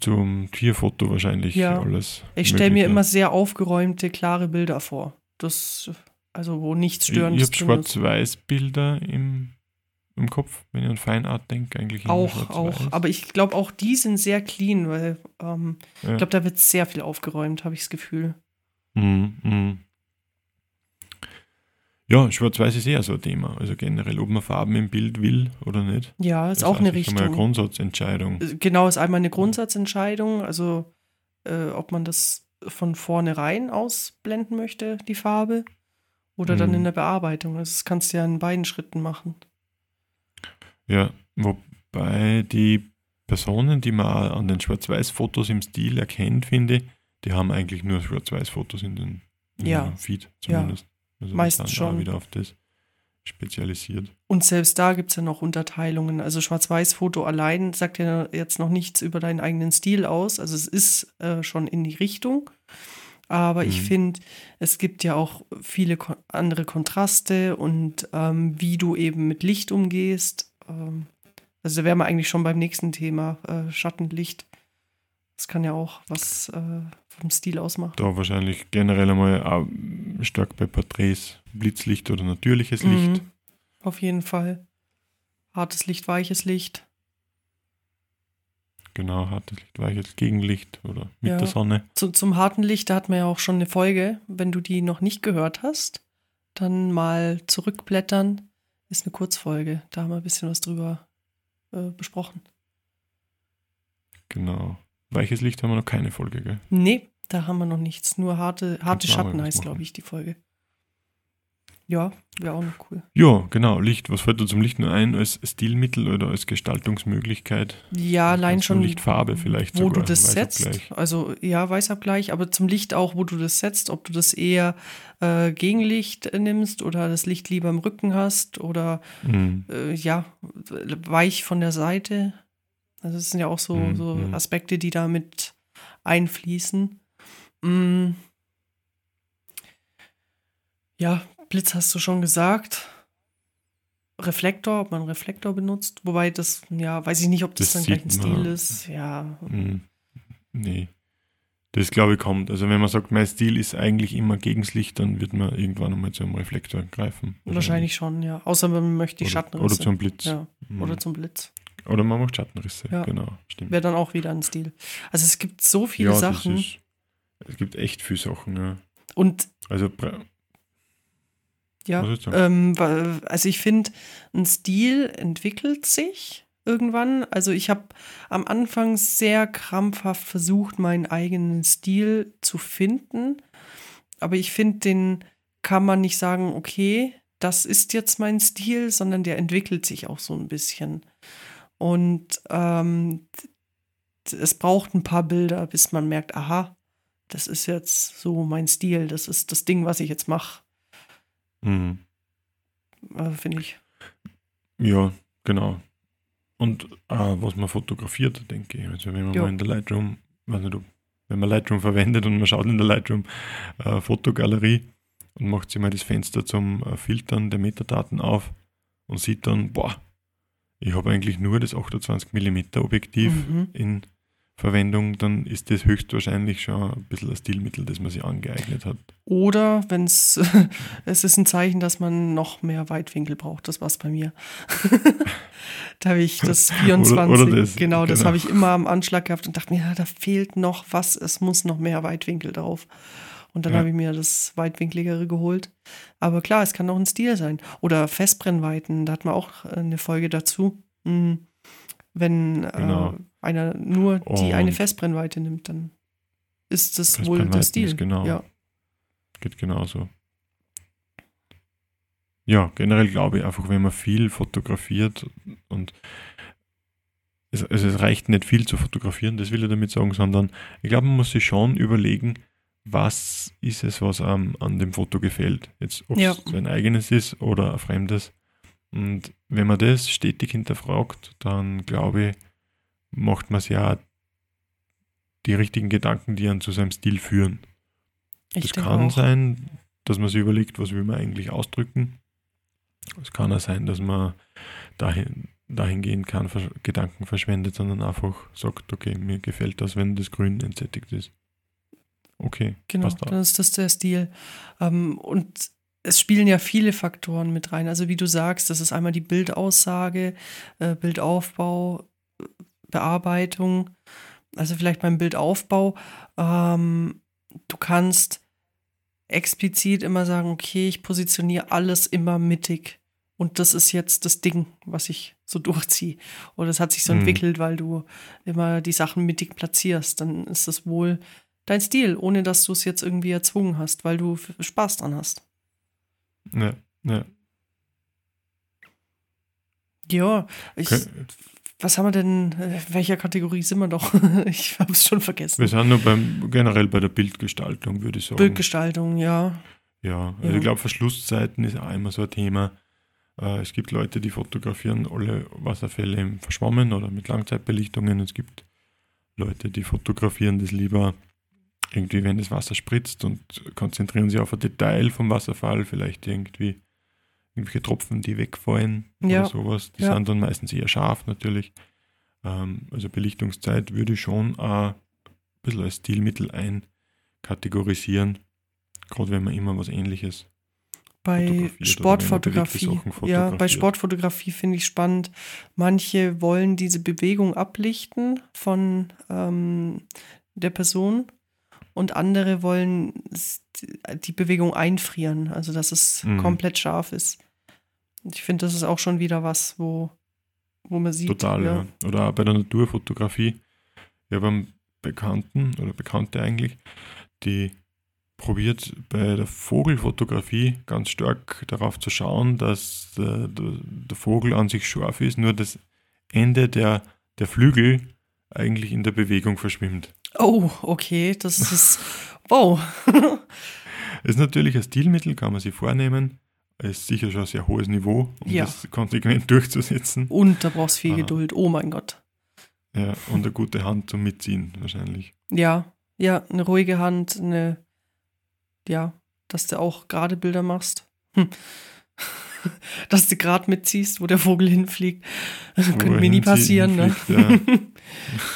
Speaker 2: zum Tierfoto wahrscheinlich
Speaker 1: Ja.
Speaker 2: alles.
Speaker 1: ich stelle mir immer sehr aufgeräumte, klare Bilder vor. Das, also wo nichts
Speaker 2: Ich, ich
Speaker 1: Störendes
Speaker 2: habe. Schwarz-Weiß-Bilder im, im Kopf, wenn ich an Feinart denke, eigentlich
Speaker 1: Auch, auch. Aber ich glaube, auch die sind sehr clean, weil ähm,
Speaker 2: Ja.
Speaker 1: ich glaube, da wird sehr viel aufgeräumt, habe ich das Gefühl.
Speaker 2: Mhm, mhm. Ja, Schwarz-Weiß ist eher so ein Thema. Also generell, ob man Farben im Bild will oder nicht.
Speaker 1: Ja, ist
Speaker 2: Das
Speaker 1: auch eine
Speaker 2: sicher mal eine
Speaker 1: Richtung.
Speaker 2: Grundsatzentscheidung.
Speaker 1: Genau, ist einmal eine Grundsatzentscheidung, also äh, ob man das von vornherein ausblenden möchte, die Farbe, oder dann
Speaker 2: Mhm.
Speaker 1: in der Bearbeitung. Das kannst du ja in beiden Schritten machen.
Speaker 2: Ja, wobei die Personen, die man an den Schwarz-Weiß-Fotos im Stil erkennt, finde die haben eigentlich nur Schwarz-Weiß-Fotos in den in
Speaker 1: Ja.
Speaker 2: Feed zumindest. Also
Speaker 1: Meistens schon.
Speaker 2: wieder auf das spezialisiert.
Speaker 1: Und selbst da gibt es ja noch Unterteilungen. Also Schwarz-Weiß-Foto allein sagt ja jetzt noch nichts über deinen eigenen Stil aus. Also es ist äh, schon in die Richtung. Aber ich
Speaker 2: Mhm.
Speaker 1: finde, es gibt ja auch viele kon andere Kontraste und ähm, wie du eben mit Licht umgehst. Ähm, also da wären wir eigentlich schon beim nächsten Thema, äh, Schattenlicht. Das kann ja auch was äh, vom Stil ausmachen.
Speaker 2: Da wahrscheinlich generell einmal auch stark bei Porträts Blitzlicht oder natürliches
Speaker 1: Mhm.
Speaker 2: Licht.
Speaker 1: auf jeden Fall. Hartes Licht, weiches Licht.
Speaker 2: Genau, hartes Licht, weiches Gegenlicht oder mit
Speaker 1: Ja.
Speaker 2: der Sonne.
Speaker 1: Zu, zum harten Licht, da hat man ja auch schon eine Folge. Wenn du die noch nicht gehört hast, dann mal zurückblättern. Ist eine Kurzfolge. Da haben wir ein bisschen was drüber äh, besprochen.
Speaker 2: Genau. Weiches Licht haben wir noch keine Folge, gell?
Speaker 1: Nee, da haben wir noch nichts. Nur harte, harte Schatten heißt, glaube ich, die Folge. Ja, wäre auch noch cool.
Speaker 2: Ja, genau, Licht. Was fällt dir zum Licht nur ein als Stilmittel oder als Gestaltungsmöglichkeit?
Speaker 1: Ja, allein schon,
Speaker 2: Lichtfarbe vielleicht
Speaker 1: wo
Speaker 2: sogar,
Speaker 1: du das setzt. Also ja, Weißabgleich, aber zum Licht auch, wo du das setzt, ob du das eher äh, Gegenlicht nimmst oder das Licht lieber im Rücken hast oder
Speaker 2: Mhm.
Speaker 1: äh, ja, weich von der Seite. Also das sind ja auch so,
Speaker 2: Mhm,
Speaker 1: so
Speaker 2: mhm.
Speaker 1: Aspekte, die da mit einfließen. Mm. Ja, Blitz hast du schon gesagt. Reflektor, ob man Reflektor benutzt. Wobei das, ja, weiß ich nicht, ob das,
Speaker 2: Das
Speaker 1: dann gleich ein Stil
Speaker 2: man.
Speaker 1: ist. Ja,
Speaker 2: Mhm. Nee. Das glaube ich kommt. Also wenn man sagt, mein Stil ist eigentlich immer gegens Licht, dann wird man irgendwann einmal zu einem Reflektor greifen.
Speaker 1: wahrscheinlich schon, ja. Außer man möchte die Schattenrisse.
Speaker 2: oder zum Blitz.
Speaker 1: ja,
Speaker 2: Mhm.
Speaker 1: oder zum Blitz.
Speaker 2: Oder man macht Schattenrisse.
Speaker 1: Ja.
Speaker 2: Genau, stimmt.
Speaker 1: Wäre dann auch wieder ein Stil. Also es gibt so viele
Speaker 2: ja,
Speaker 1: Sachen.
Speaker 2: Ist, es gibt echt viele Sachen. Ja.
Speaker 1: Und
Speaker 2: Also,
Speaker 1: ja, ähm, also ich finde, ein Stil entwickelt sich irgendwann. Also ich habe am Anfang sehr krampfhaft versucht, meinen eigenen Stil zu finden. Aber ich finde, den kann man nicht sagen, okay, das ist jetzt mein Stil, sondern der entwickelt sich auch so ein bisschen. Und ähm, es braucht ein paar Bilder, bis man merkt, aha, das ist jetzt so mein Stil, das ist das Ding, was ich jetzt mache,
Speaker 2: Mhm.
Speaker 1: äh, finde ich.
Speaker 2: Ja, genau. Und äh, was man fotografiert, denke ich. Also wenn man
Speaker 1: Ja.
Speaker 2: mal in der Lightroom, ob- wenn man Lightroom verwendet und man schaut in der Lightroom äh, Fotogalerie und macht sich mal das Fenster zum äh, Filtern der Metadaten auf und sieht dann, boah, ich habe eigentlich nur das 28 mm Objektiv
Speaker 1: Mhm.
Speaker 2: in Verwendung, dann ist das höchstwahrscheinlich schon ein bisschen ein Stilmittel, das man sich angeeignet hat.
Speaker 1: Oder wenn es, es ist ein Zeichen, dass man noch mehr Weitwinkel braucht. Das war es bei mir. da habe ich das 24,
Speaker 2: Oder- oder das,
Speaker 1: genau, das
Speaker 2: genau.
Speaker 1: habe ich immer am Anschlag gehabt und dachte mir, ja, da fehlt noch was, es muss noch mehr Weitwinkel drauf. Und dann
Speaker 2: Ja.
Speaker 1: habe ich mir das weitwinkligere geholt. Aber klar, es kann auch ein Stil sein. Oder Festbrennweiten, da hat man auch eine Folge dazu. Hm, Wenn
Speaker 2: Genau.
Speaker 1: äh, einer nur die eine Festbrennweite nimmt, dann ist das wohl der Stil.
Speaker 2: genau.
Speaker 1: Ja.
Speaker 2: Geht genauso. Ja, generell glaube ich einfach, wenn man viel fotografiert und es, also es reicht nicht viel zu fotografieren, das will ich damit sagen, sondern ich glaube, man muss sich schon überlegen, was ist es, was einem an dem Foto gefällt. Jetzt, ob
Speaker 1: Ja.
Speaker 2: es sein eigenes ist oder ein fremdes. Und wenn man das stetig hinterfragt, dann glaube ich, macht man sich ja die richtigen Gedanken, die einen zu seinem Stil führen.
Speaker 1: Denke
Speaker 2: kann
Speaker 1: auch.
Speaker 2: sein, dass man sich überlegt, was will man eigentlich ausdrücken. Es kann auch sein, dass man dahin, dahingehend keinen Versch Gedanken verschwendet, sondern einfach sagt, okay, mir gefällt das, wenn das Grün entsättigt ist. Okay,
Speaker 1: Genau,
Speaker 2: auch.
Speaker 1: ist das der Stil. Ähm, und es spielen ja viele Faktoren mit rein. Also wie du sagst, das ist einmal die Bildaussage, äh, Bildaufbau, Bearbeitung. Also vielleicht beim Bildaufbau. Ähm, du kannst explizit immer sagen, okay, ich positioniere alles immer mittig. Und das ist jetzt das Ding, was ich so durchziehe. Oder es hat sich so
Speaker 2: Mhm.
Speaker 1: entwickelt, weil du immer die Sachen mittig platzierst. Dann ist das wohl dein Stil, ohne dass du es jetzt irgendwie erzwungen hast, weil du Spaß dran hast.
Speaker 2: Ja, ja.
Speaker 1: Ja, ich,
Speaker 2: Okay.
Speaker 1: was haben wir denn, äh, welcher Kategorie sind wir doch? ich habe es schon vergessen.
Speaker 2: Wir sind nur beim, generell bei der Bildgestaltung, würde ich sagen.
Speaker 1: Bildgestaltung, ja.
Speaker 2: Ja, also
Speaker 1: Ja.
Speaker 2: ich glaube, Verschlusszeiten ist auch immer so ein Thema. Äh, es gibt Leute, die fotografieren alle Wasserfälle im Verschwommen oder mit Langzeitbelichtungen. Es gibt Leute, die fotografieren das lieber irgendwie, wenn das Wasser spritzt und konzentrieren sich auf ein Detail vom Wasserfall, vielleicht irgendwie irgendwelche Tropfen, die wegfallen
Speaker 1: Ja.
Speaker 2: oder sowas. Die
Speaker 1: Ja.
Speaker 2: sind dann meistens eher scharf natürlich. Ähm, also Belichtungszeit würde ich schon auch ein bisschen als Stilmittel einkategorisieren. Gerade wenn man immer was ähnliches
Speaker 1: bei Sportfotografie. Ja, bei. Sportfotografie finde ich spannend. Manche wollen diese Bewegung ablichten von ähm, der Person und andere wollen die Bewegung einfrieren, also dass es
Speaker 2: Mhm.
Speaker 1: komplett scharf ist. Und ich finde, das ist auch schon wieder was, wo, wo man sieht.
Speaker 2: Total, ja. Oder auch bei der Naturfotografie. Ich habe einen Bekannten oder Bekannte eigentlich, die probiert bei der Vogelfotografie ganz stark darauf zu schauen, dass der, der, der Vogel an sich scharf ist, nur das Ende der, der Flügel eigentlich in der Bewegung verschwimmt.
Speaker 1: Oh, okay, das ist. Wow.
Speaker 2: Ist natürlich ein Stilmittel, kann man sich vornehmen. Ist sicher schon ein sehr hohes Niveau, um
Speaker 1: Ja.
Speaker 2: das konsequent durchzusetzen.
Speaker 1: Und da brauchst du viel
Speaker 2: Aha.
Speaker 1: Geduld. Oh mein Gott.
Speaker 2: Ja, und eine gute Hand zum Mitziehen wahrscheinlich.
Speaker 1: Ja, ja, eine ruhige Hand, eine, ja, dass du auch gerade Bilder machst. Hm. dass du gerade mitziehst, wo der Vogel hinfliegt. Das könnte mir nie passieren. Ne?
Speaker 2: ja.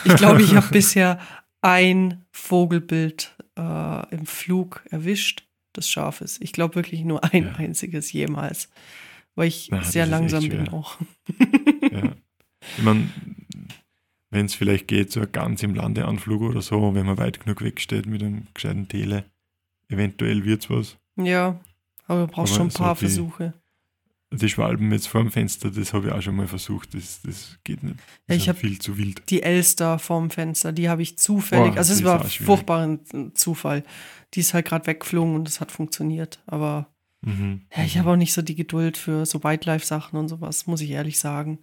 Speaker 1: ich glaube, ich habe bisher ein Vogelbild äh, im Flug erwischt, das scharf ist. Ich glaube wirklich nur ein
Speaker 2: Ja.
Speaker 1: einziges jemals, weil ich
Speaker 2: Na,
Speaker 1: sehr langsam bin auch.
Speaker 2: Ja. Ich meine, wenn es vielleicht geht, so ganz im Landeanflug oder so, wenn man weit genug wegsteht mit einem gescheiten Tele, eventuell wird es was.
Speaker 1: Ja, aber du brauchst
Speaker 2: Aber
Speaker 1: schon ein
Speaker 2: so
Speaker 1: paar
Speaker 2: die-
Speaker 1: Versuche.
Speaker 2: Die Schwalben jetzt vor dem Fenster, das habe ich auch schon mal versucht, das, das geht nicht. Das
Speaker 1: ich
Speaker 2: ist
Speaker 1: hab-
Speaker 2: viel zu wild.
Speaker 1: die Elster vorm Fenster, die habe ich zufällig,
Speaker 2: Boah,
Speaker 1: also es war
Speaker 2: schwierig.
Speaker 1: furchtbarer Zufall. Die ist halt gerade weggeflogen und es hat funktioniert. Aber
Speaker 2: Mhm.
Speaker 1: ja, ich habe auch nicht so die Geduld für so Wildlife-Sachen und sowas, muss ich ehrlich sagen.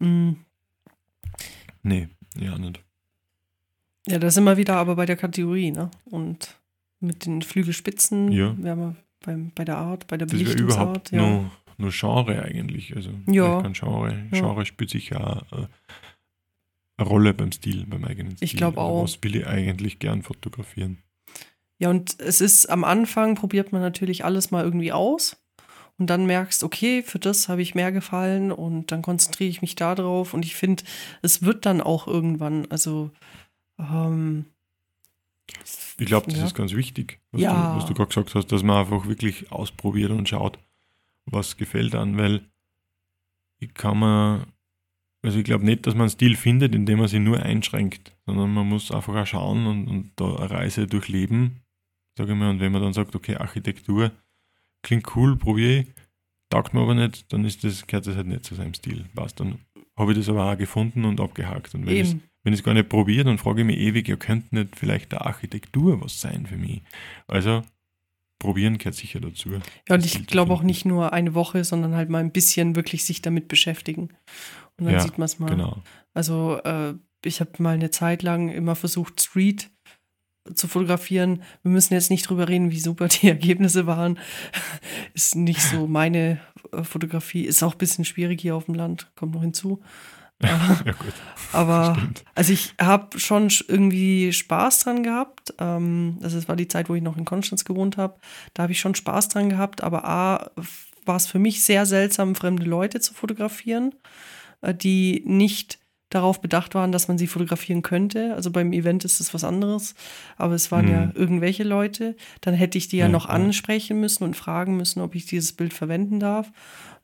Speaker 1: Mm,
Speaker 2: Nee, ja nicht.
Speaker 1: Ja, da sind wir wieder aber bei der Kategorie, ne? Und mit den Flügelspitzen,
Speaker 2: Ja.
Speaker 1: wären wir beim, bei der Art, bei der
Speaker 2: Das
Speaker 1: Belichtungsart.
Speaker 2: überhaupt nur, nur Genre eigentlich. Also
Speaker 1: Ja.
Speaker 2: kein Genre.
Speaker 1: Ja.
Speaker 2: Genre spielt sicher auch äh, eine Rolle beim Stil, beim eigenen Stil.
Speaker 1: Ich glaub
Speaker 2: Also
Speaker 1: auch.
Speaker 2: Was will ich eigentlich gern fotografieren?
Speaker 1: Ja, und es ist am Anfang, probiert man natürlich alles mal irgendwie aus. Und dann merkst, okay, für das habe ich mehr gefallen und dann konzentriere ich mich da drauf. Und ich finde, es wird dann auch irgendwann, also ähm,
Speaker 2: Ich glaube, das
Speaker 1: Ja.
Speaker 2: ist ganz wichtig, was
Speaker 1: Ja.
Speaker 2: du, du gerade gesagt hast, dass man einfach wirklich ausprobiert und schaut, was gefällt an, weil ich kann man, also ich glaube nicht, dass man einen Stil findet, indem man sich nur einschränkt, sondern man muss einfach auch schauen und, und da eine Reise durchleben, sage ich mal, und wenn man dann sagt, okay, Architektur klingt cool, probiere ich, taugt mir aber nicht, dann ist das, gehört das halt nicht zu seinem Stil. Passt, dann habe ich das aber auch gefunden und abgehakt. Und wenn
Speaker 1: eben.
Speaker 2: Wenn ich es gar nicht probiere, dann frage ich mich ewig, ja, könnte nicht vielleicht der Architektur was sein für mich? Also, probieren gehört sicher dazu.
Speaker 1: Ja, und ich glaube auch nicht nur eine Woche, sondern halt mal ein bisschen wirklich sich damit beschäftigen. Und dann
Speaker 2: Ja,
Speaker 1: sieht man es mal.
Speaker 2: Genau.
Speaker 1: Also äh, ich habe mal eine Zeit lang immer versucht, Street zu fotografieren. Wir müssen jetzt nicht drüber reden, wie super die Ergebnisse waren. Ist nicht so meine äh, Fotografie. Ist auch ein bisschen schwierig hier auf dem Land, kommt noch hinzu. Aber,
Speaker 2: Ja, gut.
Speaker 1: aber
Speaker 2: Stimmt.
Speaker 1: also ich habe schon sch- irgendwie Spaß dran gehabt. Ähm, also es war die Zeit, wo ich noch in Konstanz gewohnt habe. Da habe ich schon Spaß dran gehabt. Aber A, war es für mich sehr seltsam, fremde Leute zu fotografieren, äh, die nicht darauf bedacht waren, dass man sie fotografieren könnte. Also beim Event ist es was anderes. Aber es waren ja
Speaker 2: Mhm.
Speaker 1: irgendwelche Leute. Dann hätte ich die ja
Speaker 2: Ja,
Speaker 1: noch
Speaker 2: ja.
Speaker 1: ansprechen müssen und fragen müssen, ob ich dieses Bild verwenden darf.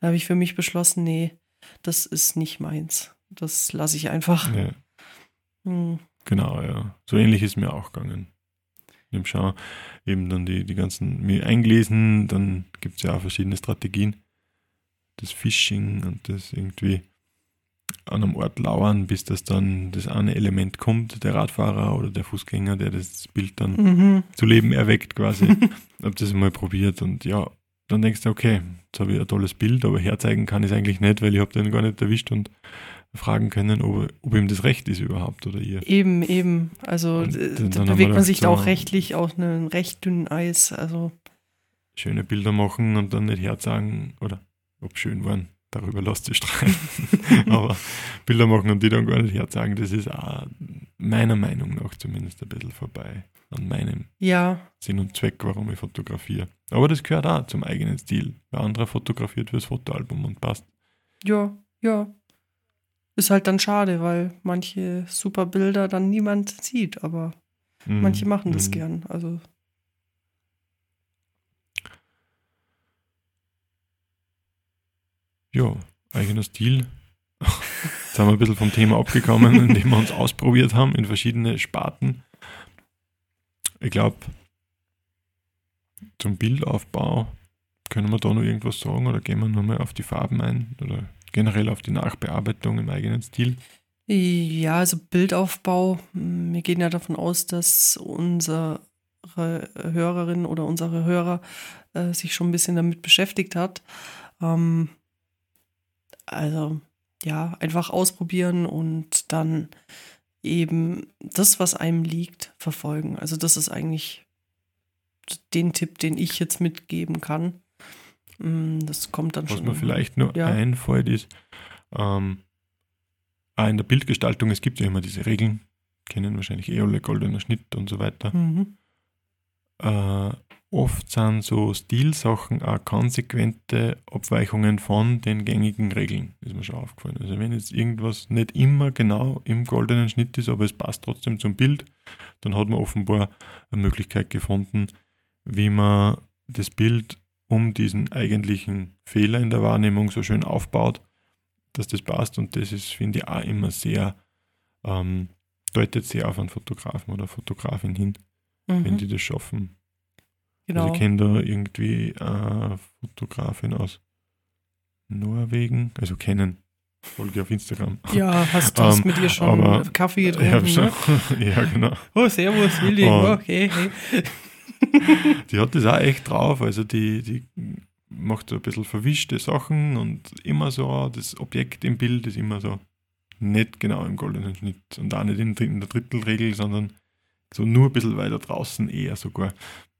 Speaker 1: Da habe ich für mich beschlossen, nee, das ist nicht meins. Das lasse ich einfach.
Speaker 2: Ja,
Speaker 1: Hm.
Speaker 2: genau, ja. So ähnlich ist mir auch gegangen. Im Schau eben dann die, die ganzen, mir eingelesen, dann gibt es ja auch verschiedene Strategien. Das Phishing und das irgendwie an einem Ort lauern, bis das dann das eine Element kommt, der Radfahrer oder der Fußgänger, der das Bild dann
Speaker 1: Mhm.
Speaker 2: zu Leben erweckt quasi. hab das mal probiert und ja, dann denkst du, okay, jetzt habe ich ein tolles Bild, aber herzeigen kann ich es eigentlich nicht, weil ich habe den gar nicht erwischt und fragen können, ob, ob ihm das recht ist überhaupt oder ihr.
Speaker 1: Eben, eben. Also
Speaker 2: Und
Speaker 1: da bewegt man sich da auch rechtlich auf einem recht dünnen Eis. Also
Speaker 2: Schöne Bilder machen und dann nicht herzagen oder ob schön waren, darüber lasst sich streiten. aber Bilder machen und die dann gar nicht herzagen, das ist auch meiner Meinung nach zumindest ein bisschen vorbei an meinem
Speaker 1: ja,
Speaker 2: Sinn und Zweck, warum ich fotografiere. Aber das gehört auch zum eigenen Stil. Wer anderer fotografiert fürs Fotoalbum und passt.
Speaker 1: ja, ja. Ist halt dann schade, weil manche super Bilder dann niemand sieht, aber
Speaker 2: Mhm.
Speaker 1: manche machen das
Speaker 2: Mhm.
Speaker 1: gern. Also
Speaker 2: ja, eigener Stil. Jetzt sind wir ein bisschen vom Thema abgekommen, indem wir uns ausprobiert haben in verschiedene Sparten. Ich glaube, zum Bildaufbau können wir da noch irgendwas sagen oder gehen wir nochmal auf die Farben ein oder generell auf die Nachbearbeitung im eigenen Stil?
Speaker 1: Ja, also Bildaufbau. Wir gehen ja davon aus, dass unsere Hörerin oder unsere Hörer äh, sich schon ein bisschen damit beschäftigt hat. Ähm, also ja, einfach ausprobieren und dann eben das, was einem liegt, verfolgen. Also das ist eigentlich den Tipp, den ich jetzt mitgeben kann. Mm, das kommt dann
Speaker 2: was
Speaker 1: schon.
Speaker 2: Was mir vielleicht nur
Speaker 1: ja.
Speaker 2: einfällt, ist, ähm, in der Bildgestaltung, es gibt ja immer diese Regeln, kennen wahrscheinlich eh alle, goldener Schnitt und so weiter.
Speaker 1: Mhm.
Speaker 2: Äh, oft sind so Stilsachen auch konsequente Abweichungen von den gängigen Regeln, ist mir schon aufgefallen. Also wenn jetzt irgendwas nicht immer genau im goldenen Schnitt ist, aber es passt trotzdem zum Bild, dann hat man offenbar eine Möglichkeit gefunden, wie man das Bild um diesen eigentlichen Fehler in der Wahrnehmung so schön aufbaut, dass das passt. Und das ist, finde ich, auch immer sehr, ähm, deutet sehr auf einen Fotografen oder Fotografin hin, mhm. wenn die das schaffen. Genau. Also ich kenne da irgendwie eine Fotografin aus Norwegen, also kennen, folge auf Instagram.
Speaker 1: Ja, hast du um, mit ihr schon aber, Kaffee getrunken?
Speaker 2: Schon, ne? ja, genau.
Speaker 1: Oh, servus, Willi. Oh, okay, hey.
Speaker 2: die hat das auch echt drauf. Also die, die macht so ein bisschen verwischte Sachen und immer so, das Objekt im Bild ist immer so nicht genau im goldenen Schnitt und auch nicht in, der Drittelregel, sondern so nur ein bisschen weiter draußen eher sogar.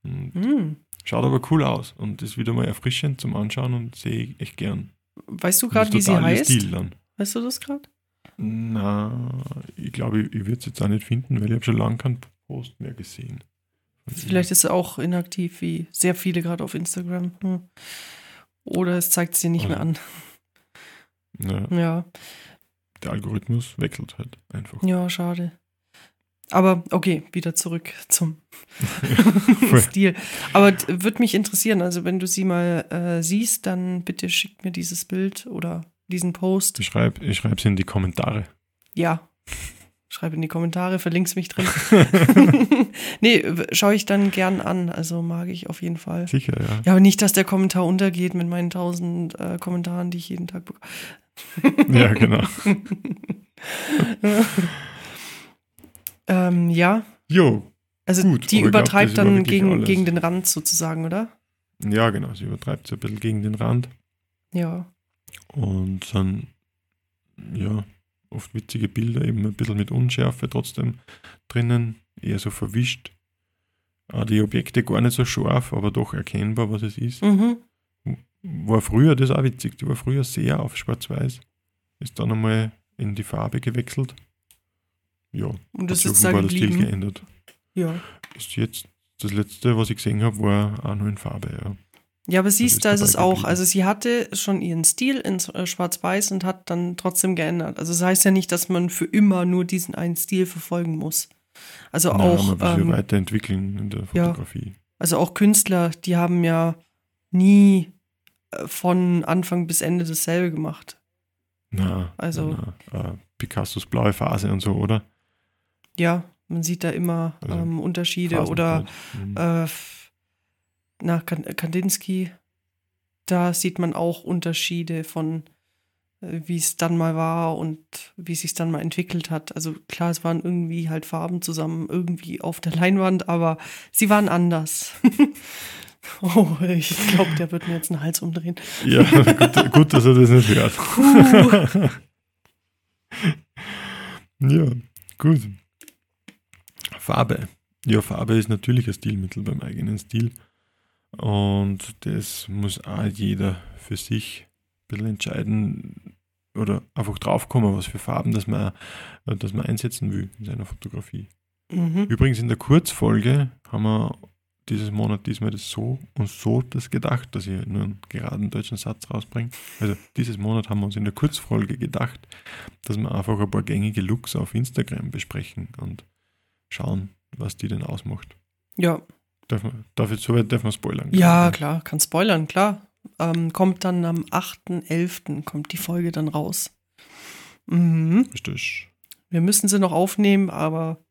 Speaker 2: Mm. Schaut aber cool aus und ist wieder mal erfrischend zum Anschauen und sehe ich echt gern.
Speaker 1: Weißt du gerade, wie sie heißt? Weißt du das gerade?
Speaker 2: Na, ich glaube, ich, ich würde es jetzt auch nicht finden, weil ich habe schon lange keinen Post mehr gesehen.
Speaker 1: Vielleicht ist er auch inaktiv, wie sehr viele gerade auf Instagram. Hm. Oder es zeigt sie nicht also, mehr an.
Speaker 2: Ja.
Speaker 1: ja.
Speaker 2: Der Algorithmus wechselt halt einfach.
Speaker 1: Ja, schade. Aber okay, wieder zurück zum Stil. Aber würde mich interessieren, also wenn du sie mal äh, siehst, dann bitte schick mir dieses Bild oder diesen Post.
Speaker 2: Ich schreibe ich schreib sie in die Kommentare.
Speaker 1: Ja, Schreib in die Kommentare, verlink's mich drin. nee, schaue ich dann gern an. Also mag ich auf jeden Fall.
Speaker 2: Sicher, ja.
Speaker 1: Ja, aber nicht, dass der Kommentar untergeht mit meinen tausend äh, Kommentaren, die ich jeden Tag bekomme.
Speaker 2: ja, genau.
Speaker 1: ähm, ja.
Speaker 2: Jo.
Speaker 1: Also gut, die übertreibt glaub, dann gegen, gegen den Rand sozusagen, oder?
Speaker 2: Ja, genau. Sie übertreibt so ein bisschen gegen den Rand.
Speaker 1: Ja.
Speaker 2: Und dann, ja, oft witzige Bilder, eben ein bisschen mit Unschärfe trotzdem drinnen, eher so verwischt. Auch die Objekte gar nicht so scharf, aber doch erkennbar, was es ist.
Speaker 1: Mhm.
Speaker 2: War früher, das ist auch witzig, die war früher sehr auf Schwarz-Weiß. Ist dann einmal in die Farbe gewechselt. Ja,
Speaker 1: und das ist war der Stil
Speaker 2: geändert.
Speaker 1: Ja.
Speaker 2: Ist jetzt das letzte, was ich gesehen habe, war auch nur in Farbe, ja.
Speaker 1: Ja, aber siehst, da ist es auch. Also sie hatte schon ihren Stil in äh, Schwarz-Weiß und hat dann trotzdem geändert. Also das heißt ja nicht, dass man für immer nur diesen einen Stil verfolgen muss. Also
Speaker 2: Nein,
Speaker 1: auch.
Speaker 2: Man ähm, weiterentwickeln in der Fotografie.
Speaker 1: Ja, also auch Künstler, die haben ja nie äh, von Anfang bis Ende dasselbe gemacht.
Speaker 2: Na,
Speaker 1: also
Speaker 2: na, uh, Picassos blaue Phase und so, oder?
Speaker 1: Ja, man sieht da immer also ähm, Unterschiede oder mhm. äh, nach Kandinsky, da sieht man auch Unterschiede von äh, wie es dann mal war und wie es sich dann mal entwickelt hat. Also klar, es waren irgendwie halt Farben zusammen irgendwie auf der Leinwand, aber sie waren anders. oh, ich glaube, der wird mir jetzt einen Hals umdrehen.
Speaker 2: ja, gut, gut, dass er das nicht hört. ja, gut. Farbe. Ja, Farbe ist natürlich ein Stilmittel beim eigenen Stil. Und das muss auch jeder für sich ein bisschen entscheiden oder einfach draufkommen, was für Farben das man, das man einsetzen will in seiner Fotografie.
Speaker 1: Mhm.
Speaker 2: Übrigens in der Kurzfolge haben wir dieses Monat diesmal das so und so das gedacht, dass ich nur einen geraden deutschen Satz rausbringe. Also dieses Monat haben wir uns in der Kurzfolge gedacht, dass wir einfach ein paar gängige Looks auf Instagram besprechen und schauen, was die denn ausmacht.
Speaker 1: Ja,
Speaker 2: Darf man, darf ich, soweit darf man spoilern?
Speaker 1: Ja, klar, kann spoilern, klar. Ähm, kommt dann am 8.11. kommt die Folge dann raus. Mhm.
Speaker 2: Richtig.
Speaker 1: Wir müssen sie noch aufnehmen, aber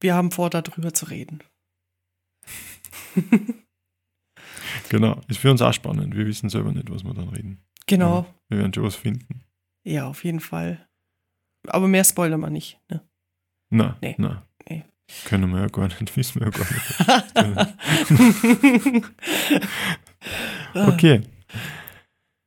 Speaker 1: wir haben vor, darüber zu reden.
Speaker 2: Genau. Ist für uns auch spannend. Wir wissen selber nicht, was wir dann reden.
Speaker 1: Genau.
Speaker 2: Ja, wir werden schon was finden.
Speaker 1: Ja, auf jeden Fall. Aber mehr spoilern wir nicht. Ne?
Speaker 2: Na,
Speaker 1: Nee.
Speaker 2: na. Können wir ja gar nicht, wissen wir ja gar nicht. Okay.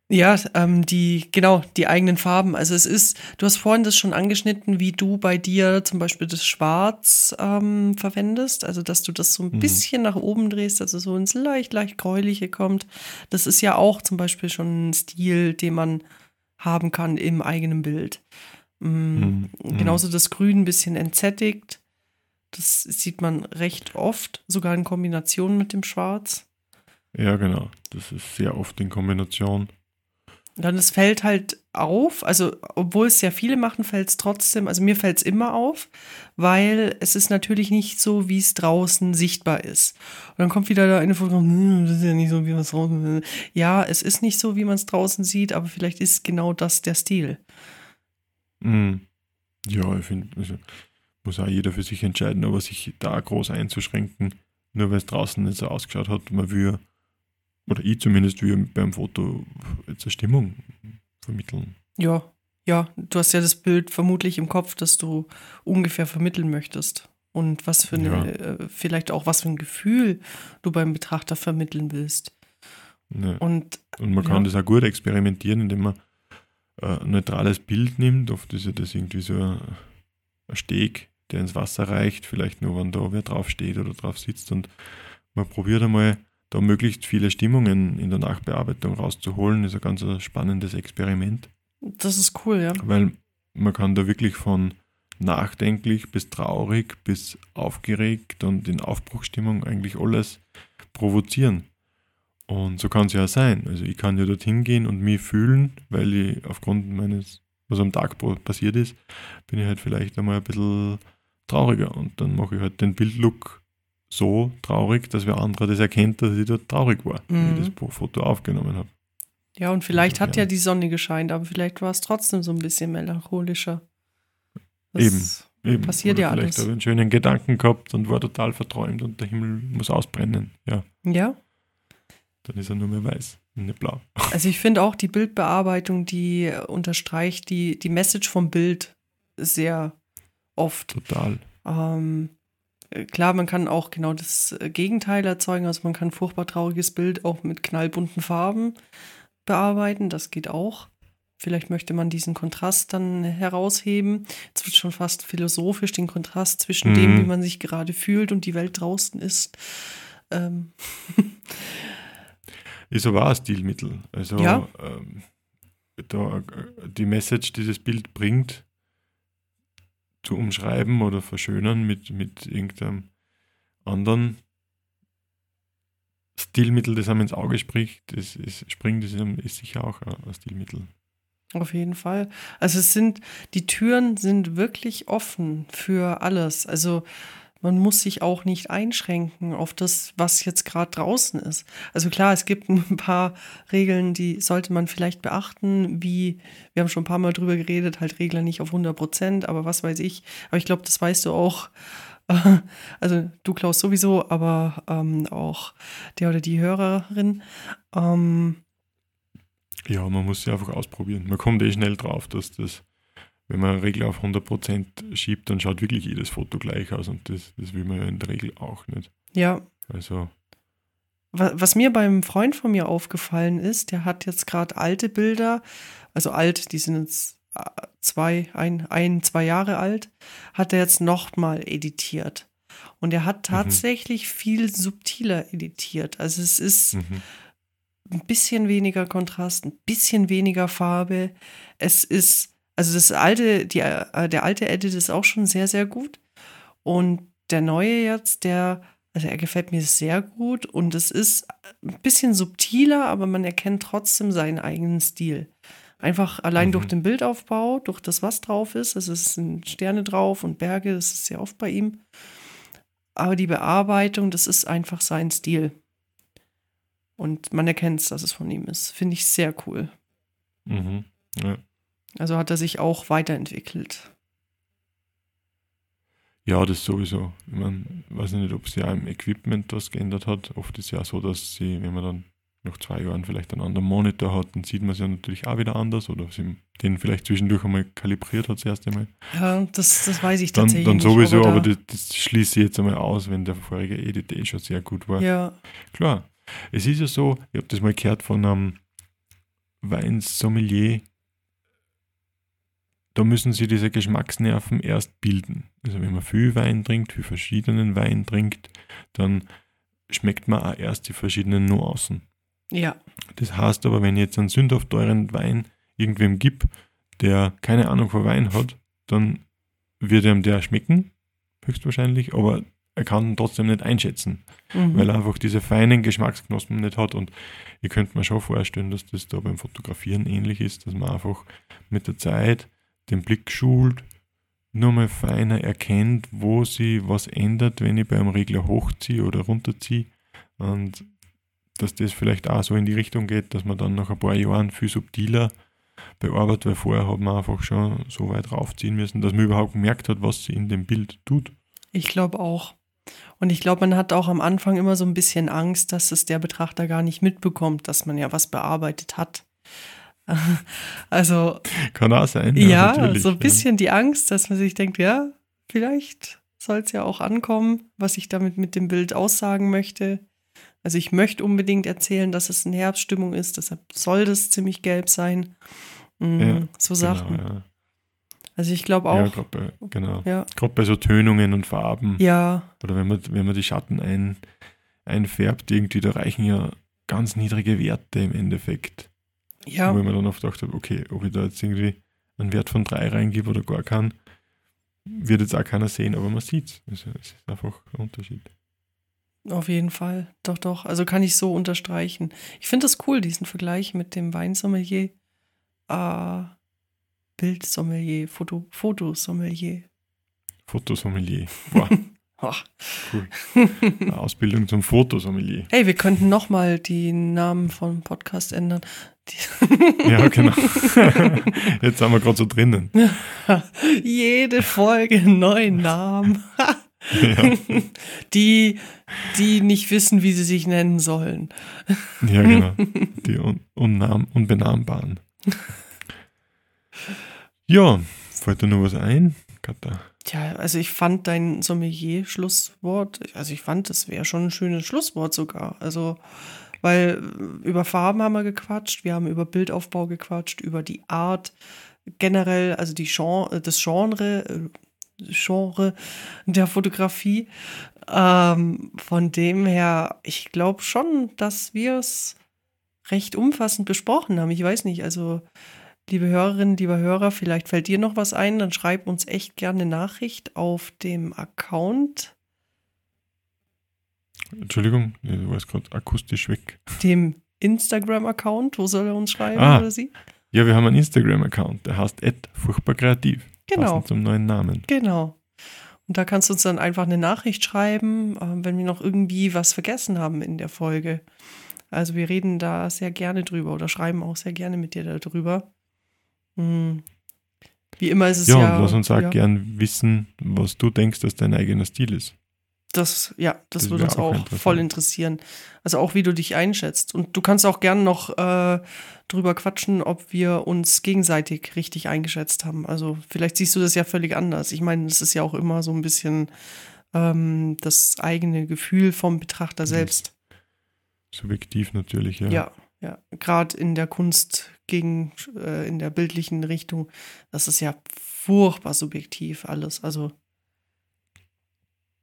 Speaker 1: Ja, ähm, die, genau, die eigenen Farben. Also es ist, du hast vorhin das schon angeschnitten, wie du bei dir zum Beispiel das Schwarz ähm, verwendest. Also dass du das so ein
Speaker 2: Mhm.
Speaker 1: bisschen nach oben drehst, also so ins leicht, leicht gräuliche kommt. Das ist ja auch zum Beispiel schon ein Stil, den man haben kann im eigenen Bild. Mm,
Speaker 2: Mhm.
Speaker 1: Genauso das Grün ein bisschen entsättigt. Das sieht man recht oft, sogar in Kombination mit dem Schwarz.
Speaker 2: Ja, genau. Das ist sehr oft in Kombination.
Speaker 1: Dann es fällt halt auf, also obwohl es sehr viele machen, fällt es trotzdem, also mir fällt es immer auf, weil es ist natürlich nicht so, wie es draußen sichtbar ist. Und dann kommt wieder da eine Foto, hm, das ist ja nicht so, wie man es draußen Ja, es ist nicht so, wie man es draußen sieht, aber vielleicht ist genau das der Stil.
Speaker 2: Mhm. Ja, ich finde, also, muss auch jeder für sich entscheiden, aber sich da groß einzuschränken, nur weil es draußen nicht so ausgeschaut hat, man will, oder ich zumindest will beim Foto jetzt eine Stimmung vermitteln.
Speaker 1: Ja, ja, du hast ja das Bild vermutlich im Kopf, das du ungefähr vermitteln möchtest. Und was für eine,
Speaker 2: Ja.
Speaker 1: äh, vielleicht auch was für ein Gefühl du beim Betrachter vermitteln willst.
Speaker 2: Ne?
Speaker 1: Und
Speaker 2: Und man kann
Speaker 1: Ja.
Speaker 2: das auch gut experimentieren, indem man äh, ein neutrales Bild nimmt. Oft ist ja das irgendwie so ein Steg, der ins Wasser reicht, vielleicht nur, wenn da wer drauf steht oder drauf sitzt. Und man probiert einmal, da möglichst viele Stimmungen in der Nachbearbeitung rauszuholen. Das ist ein ganz spannendes Experiment,
Speaker 1: das ist cool, ja.
Speaker 2: weil man kann da wirklich von nachdenklich bis traurig bis aufgeregt und in Aufbruchsstimmung eigentlich alles provozieren. Und so kann es ja sein. Also ich kann ja dorthin gehen und mich fühlen, weil ich aufgrund meines, was am Tag passiert ist, bin ich halt vielleicht einmal ein bisschen trauriger. Und dann mache ich halt den Bildlook so traurig, dass wer anderer das erkennt, dass ich dort traurig war,
Speaker 1: Mhm.
Speaker 2: ich das Pro- Foto aufgenommen habe.
Speaker 1: Ja, und vielleicht hat
Speaker 2: Ja.
Speaker 1: die Sonne gescheint, aber vielleicht war es trotzdem so ein bisschen melancholischer.
Speaker 2: Eben. Eben.
Speaker 1: Passiert
Speaker 2: Oder
Speaker 1: ja
Speaker 2: vielleicht
Speaker 1: alles.
Speaker 2: habe ich einen schönen Gedanken gehabt und war total verträumt und der Himmel muss ausbrennen. Ja,
Speaker 1: Ja,
Speaker 2: dann ist er nur mehr weiß und nicht blau.
Speaker 1: also ich finde auch die Bildbearbeitung, die unterstreicht die, die Message vom Bild sehr oft.
Speaker 2: Total.
Speaker 1: Ähm, äh, klar, man kann auch genau das äh, Gegenteil erzeugen. Also man kann ein furchtbar trauriges Bild auch mit knallbunten Farben bearbeiten. Das geht auch. Vielleicht möchte man diesen Kontrast dann herausheben. Jetzt wird schon fast philosophisch, den Kontrast zwischen
Speaker 2: Mhm.
Speaker 1: dem, wie man sich gerade fühlt und die Welt draußen ist. Ähm,
Speaker 2: Ist aber auch ein Stilmittel. Also
Speaker 1: Ja.
Speaker 2: ähm, da, äh, die Message, die das Bild bringt, zu umschreiben oder verschönern mit, mit irgendeinem anderen Stilmittel, das einem ins Auge spricht, das ist, springt, das ist, sicher auch ein Stilmittel.
Speaker 1: Auf jeden Fall. Also es sind, die Türen sind wirklich offen für alles. Also man muss sich auch nicht einschränken auf das, was jetzt gerade draußen ist. Also klar, es gibt ein paar Regeln, die sollte man vielleicht beachten, wie, wir haben schon ein paar Mal drüber geredet, halt Regler nicht auf 100 Prozent, aber was weiß ich. Aber ich glaube, das weißt du auch. Also du, Klaus, sowieso, aber ähm, auch der oder die Hörerin. Ähm,
Speaker 2: Ja, man muss sie einfach ausprobieren. Man kommt eh schnell drauf, dass das, wenn man einen Regler auf 100% schiebt, dann schaut wirklich jedes Foto gleich aus und das, das will man ja in der Regel auch nicht.
Speaker 1: ja,
Speaker 2: Also,
Speaker 1: Wa- Was mir beim Freund von mir aufgefallen ist, der hat jetzt gerade alte Bilder, also alt, die sind jetzt äh, zwei, ein, ein, zwei Jahre alt, hat er jetzt nochmal editiert. Und er hat tatsächlich viel subtiler editiert. Also es ist
Speaker 2: mhm.
Speaker 1: ein bisschen weniger Kontrast, ein bisschen weniger Farbe. Es ist, also das alte, die, äh, der alte Edit ist auch schon sehr, sehr gut. Und der neue jetzt, der, also er gefällt mir sehr gut und es ist ein bisschen subtiler, aber man erkennt trotzdem seinen eigenen Stil. Einfach allein
Speaker 2: Mhm.
Speaker 1: durch den Bildaufbau, durch das, was drauf ist. Also es sind Sterne drauf und Berge, das ist sehr oft bei ihm. Aber die Bearbeitung, das ist einfach sein Stil. Und man erkennt es, dass es von ihm ist. Finde ich sehr cool.
Speaker 2: Mhm. Ja.
Speaker 1: Also hat er sich auch weiterentwickelt.
Speaker 2: ja, das sowieso. Ich meine, weiß nicht, ob sie auch im Equipment was geändert hat. Oft ist es ja so, dass sie, wenn man dann nach zwei Jahren vielleicht einen anderen Monitor hat, dann sieht man es ja natürlich auch wieder anders oder sie den vielleicht zwischendurch einmal kalibriert hat das erste Mal.
Speaker 1: Ja, das, das weiß ich
Speaker 2: Dann,
Speaker 1: tatsächlich
Speaker 2: dann
Speaker 1: nicht.
Speaker 2: sowieso,
Speaker 1: da-
Speaker 2: aber das, das schließe ich jetzt einmal aus, wenn der vorige Edit eh schon sehr gut war.
Speaker 1: Ja,
Speaker 2: Klar, es ist ja so, ich habe das mal gehört von einem Weinsommelier, da müssen sie diese Geschmacksnerven erst bilden. Also wenn man viel Wein trinkt, viel verschiedenen Wein trinkt, dann schmeckt man auch erst die verschiedenen Nuancen.
Speaker 1: ja,
Speaker 2: Das heißt aber, wenn ich jetzt einen sündhaft teuren Wein irgendwem gib, der keine Ahnung von Wein hat, dann wird ihm der schmecken, höchstwahrscheinlich, aber er kann ihn trotzdem nicht einschätzen
Speaker 1: mhm.
Speaker 2: weil er einfach diese feinen Geschmacksknospen nicht hat. Und ich könnte mir schon vorstellen, dass das da beim Fotografieren ähnlich ist, dass man einfach mit der Zeit den Blick schult, nur mal feiner erkennt, wo sie was ändert, wenn ich beim Regler hochziehe oder runterziehe. Und dass das vielleicht auch so in die Richtung geht, dass man dann nach ein paar Jahren viel subtiler bearbeitet, weil vorher hat man einfach schon so weit raufziehen müssen, dass man überhaupt gemerkt hat, was sie in dem Bild tut.
Speaker 1: Ich glaube auch. Und ich glaube, man hat auch am Anfang immer so ein bisschen Angst, dass es der Betrachter gar nicht mitbekommt, dass man ja was bearbeitet hat. Also,
Speaker 2: Kann auch sein.
Speaker 1: ja,
Speaker 2: natürlich,
Speaker 1: so ein bisschen die Angst, dass man sich denkt, ja, vielleicht soll es ja auch ankommen, was ich damit mit dem Bild aussagen möchte. Also ich möchte unbedingt erzählen, dass es eine Herbststimmung ist, deshalb soll das ziemlich gelb sein. Mm,
Speaker 2: Ja,
Speaker 1: so
Speaker 2: Genau,
Speaker 1: Sachen.
Speaker 2: ja.
Speaker 1: Also ich glaube
Speaker 2: Ja,
Speaker 1: auch.
Speaker 2: gerade bei, genau.
Speaker 1: Ja,
Speaker 2: bei so Tönungen und Farben.
Speaker 1: ja,
Speaker 2: Oder wenn man, wenn man die Schatten ein, einfärbt, irgendwie, da reichen ja ganz niedrige Werte im Endeffekt.
Speaker 1: Ja.
Speaker 2: Wo ich mir dann oft gedacht habe, okay, ob ich da jetzt irgendwie einen Wert von drei reingebe oder gar keinen, wird jetzt auch keiner sehen, aber man sieht es. Es ist einfach ein Unterschied.
Speaker 1: Auf jeden Fall. Doch, doch. Also kann ich so unterstreichen. Ich finde das cool, diesen Vergleich mit dem Weinsommelier. Äh, Bildsommelier, Foto, Fotosommelier.
Speaker 2: Fotosommelier. Wow, cool. Eine Ausbildung zum Fotosommelier.
Speaker 1: Hey, wir könnten nochmal die Namen vom Podcast ändern.
Speaker 2: Ja, genau. Jetzt sind wir gerade so drinnen.
Speaker 1: Jede Folge neuen Namen.
Speaker 2: Ja,
Speaker 1: Die, die nicht wissen, wie sie sich nennen sollen.
Speaker 2: ja genau. Die un unnahm unbenahmbaren. Ja, fällt dir noch was ein, Katha?
Speaker 1: Tja, also ich fand dein Sommelier-Schlusswort, also ich fand, das wäre schon ein schönes Schlusswort sogar. Also, weil äh, über Farben haben wir gequatscht, wir haben über Bildaufbau gequatscht, über die Art generell, also die Genre, das Genre, äh, Genre der Fotografie. Ähm, von dem her, ich glaube schon, dass wir es recht umfassend besprochen haben. Ich weiß nicht, also liebe Hörerinnen, lieber Hörer, vielleicht fällt dir noch was ein, dann schreib uns echt gerne eine Nachricht auf dem Account,
Speaker 2: Entschuldigung, du warst gerade akustisch weg.
Speaker 1: dem Instagram-Account. Wo soll er uns schreiben
Speaker 2: Ah.
Speaker 1: oder sie?
Speaker 2: Ja, wir haben einen Instagram-Account, der heißt furchtbar kreativ.
Speaker 1: Genau.
Speaker 2: Passend zum neuen Namen.
Speaker 1: Genau. Und da kannst du uns dann einfach eine Nachricht schreiben, äh, wenn wir noch irgendwie was vergessen haben in der Folge. Also wir reden da sehr gerne drüber oder schreiben auch sehr gerne mit dir darüber. Hm. Wie immer ist es
Speaker 2: Ja,
Speaker 1: ja.
Speaker 2: und lass uns auch
Speaker 1: ja,
Speaker 2: gern wissen, was du denkst, dass dein eigener Stil ist.
Speaker 1: Das, ja, das,
Speaker 2: Das
Speaker 1: würde uns
Speaker 2: auch
Speaker 1: auch voll interessieren. Also auch, wie du dich einschätzt. Und du kannst auch gern noch äh, drüber quatschen, ob wir uns gegenseitig richtig eingeschätzt haben. Also vielleicht siehst du das ja völlig anders. Ich meine, es ist ja auch immer so ein bisschen ähm, das eigene Gefühl vom Betrachter
Speaker 2: Mhm.
Speaker 1: selbst.
Speaker 2: Subjektiv natürlich, ja.
Speaker 1: Ja, ja. Gerade in der Kunst gegen, äh, in der bildlichen Richtung, das ist ja furchtbar subjektiv alles. Also,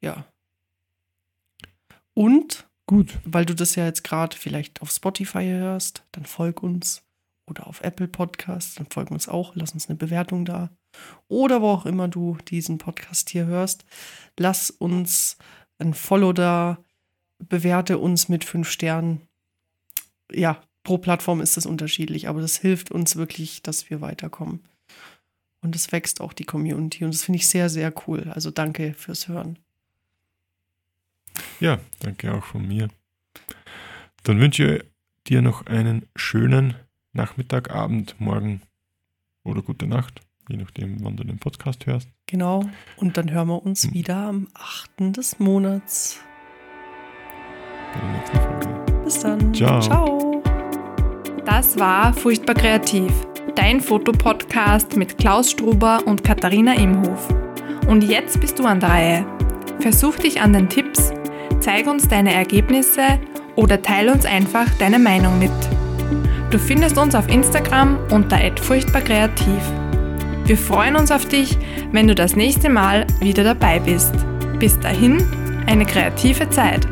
Speaker 1: ja. Und,
Speaker 2: Gut.
Speaker 1: weil du das ja jetzt gerade vielleicht auf Spotify hörst, dann folg uns. Oder auf Apple Podcasts, dann folg uns auch, lass uns eine Bewertung da. Oder wo auch immer du diesen Podcast hier hörst, lass uns ein Follow da, bewerte uns mit fünf Sternen. Ja, pro Plattform ist das unterschiedlich, aber das hilft uns wirklich, dass wir weiterkommen. Und es wächst auch die Community und das finde ich sehr, sehr cool. Also danke fürs Hören.
Speaker 2: Ja, danke auch von mir. Dann wünsche ich dir noch einen schönen Nachmittag, Abend, Morgen oder gute Nacht, je nachdem, wann du den Podcast hörst.
Speaker 1: Genau. Und dann hören wir uns
Speaker 2: Hm.
Speaker 1: wieder am 8. des Monats.
Speaker 2: Bei der nächsten Folge.
Speaker 1: Bis dann.
Speaker 2: Ciao.
Speaker 1: Ciao.
Speaker 3: Das war Furchtbar Kreativ, dein Fotopodcast mit Klaus Struber und Katharina Imhof. Und jetzt bist du an der Reihe. Versuch dich an den Tipps, zeig uns deine Ergebnisse oder teile uns einfach deine Meinung mit. Du findest uns auf Instagram unter @furchtbarkreativ. Wir freuen uns auf dich, wenn du das nächste Mal wieder dabei bist. Bis dahin, eine kreative Zeit.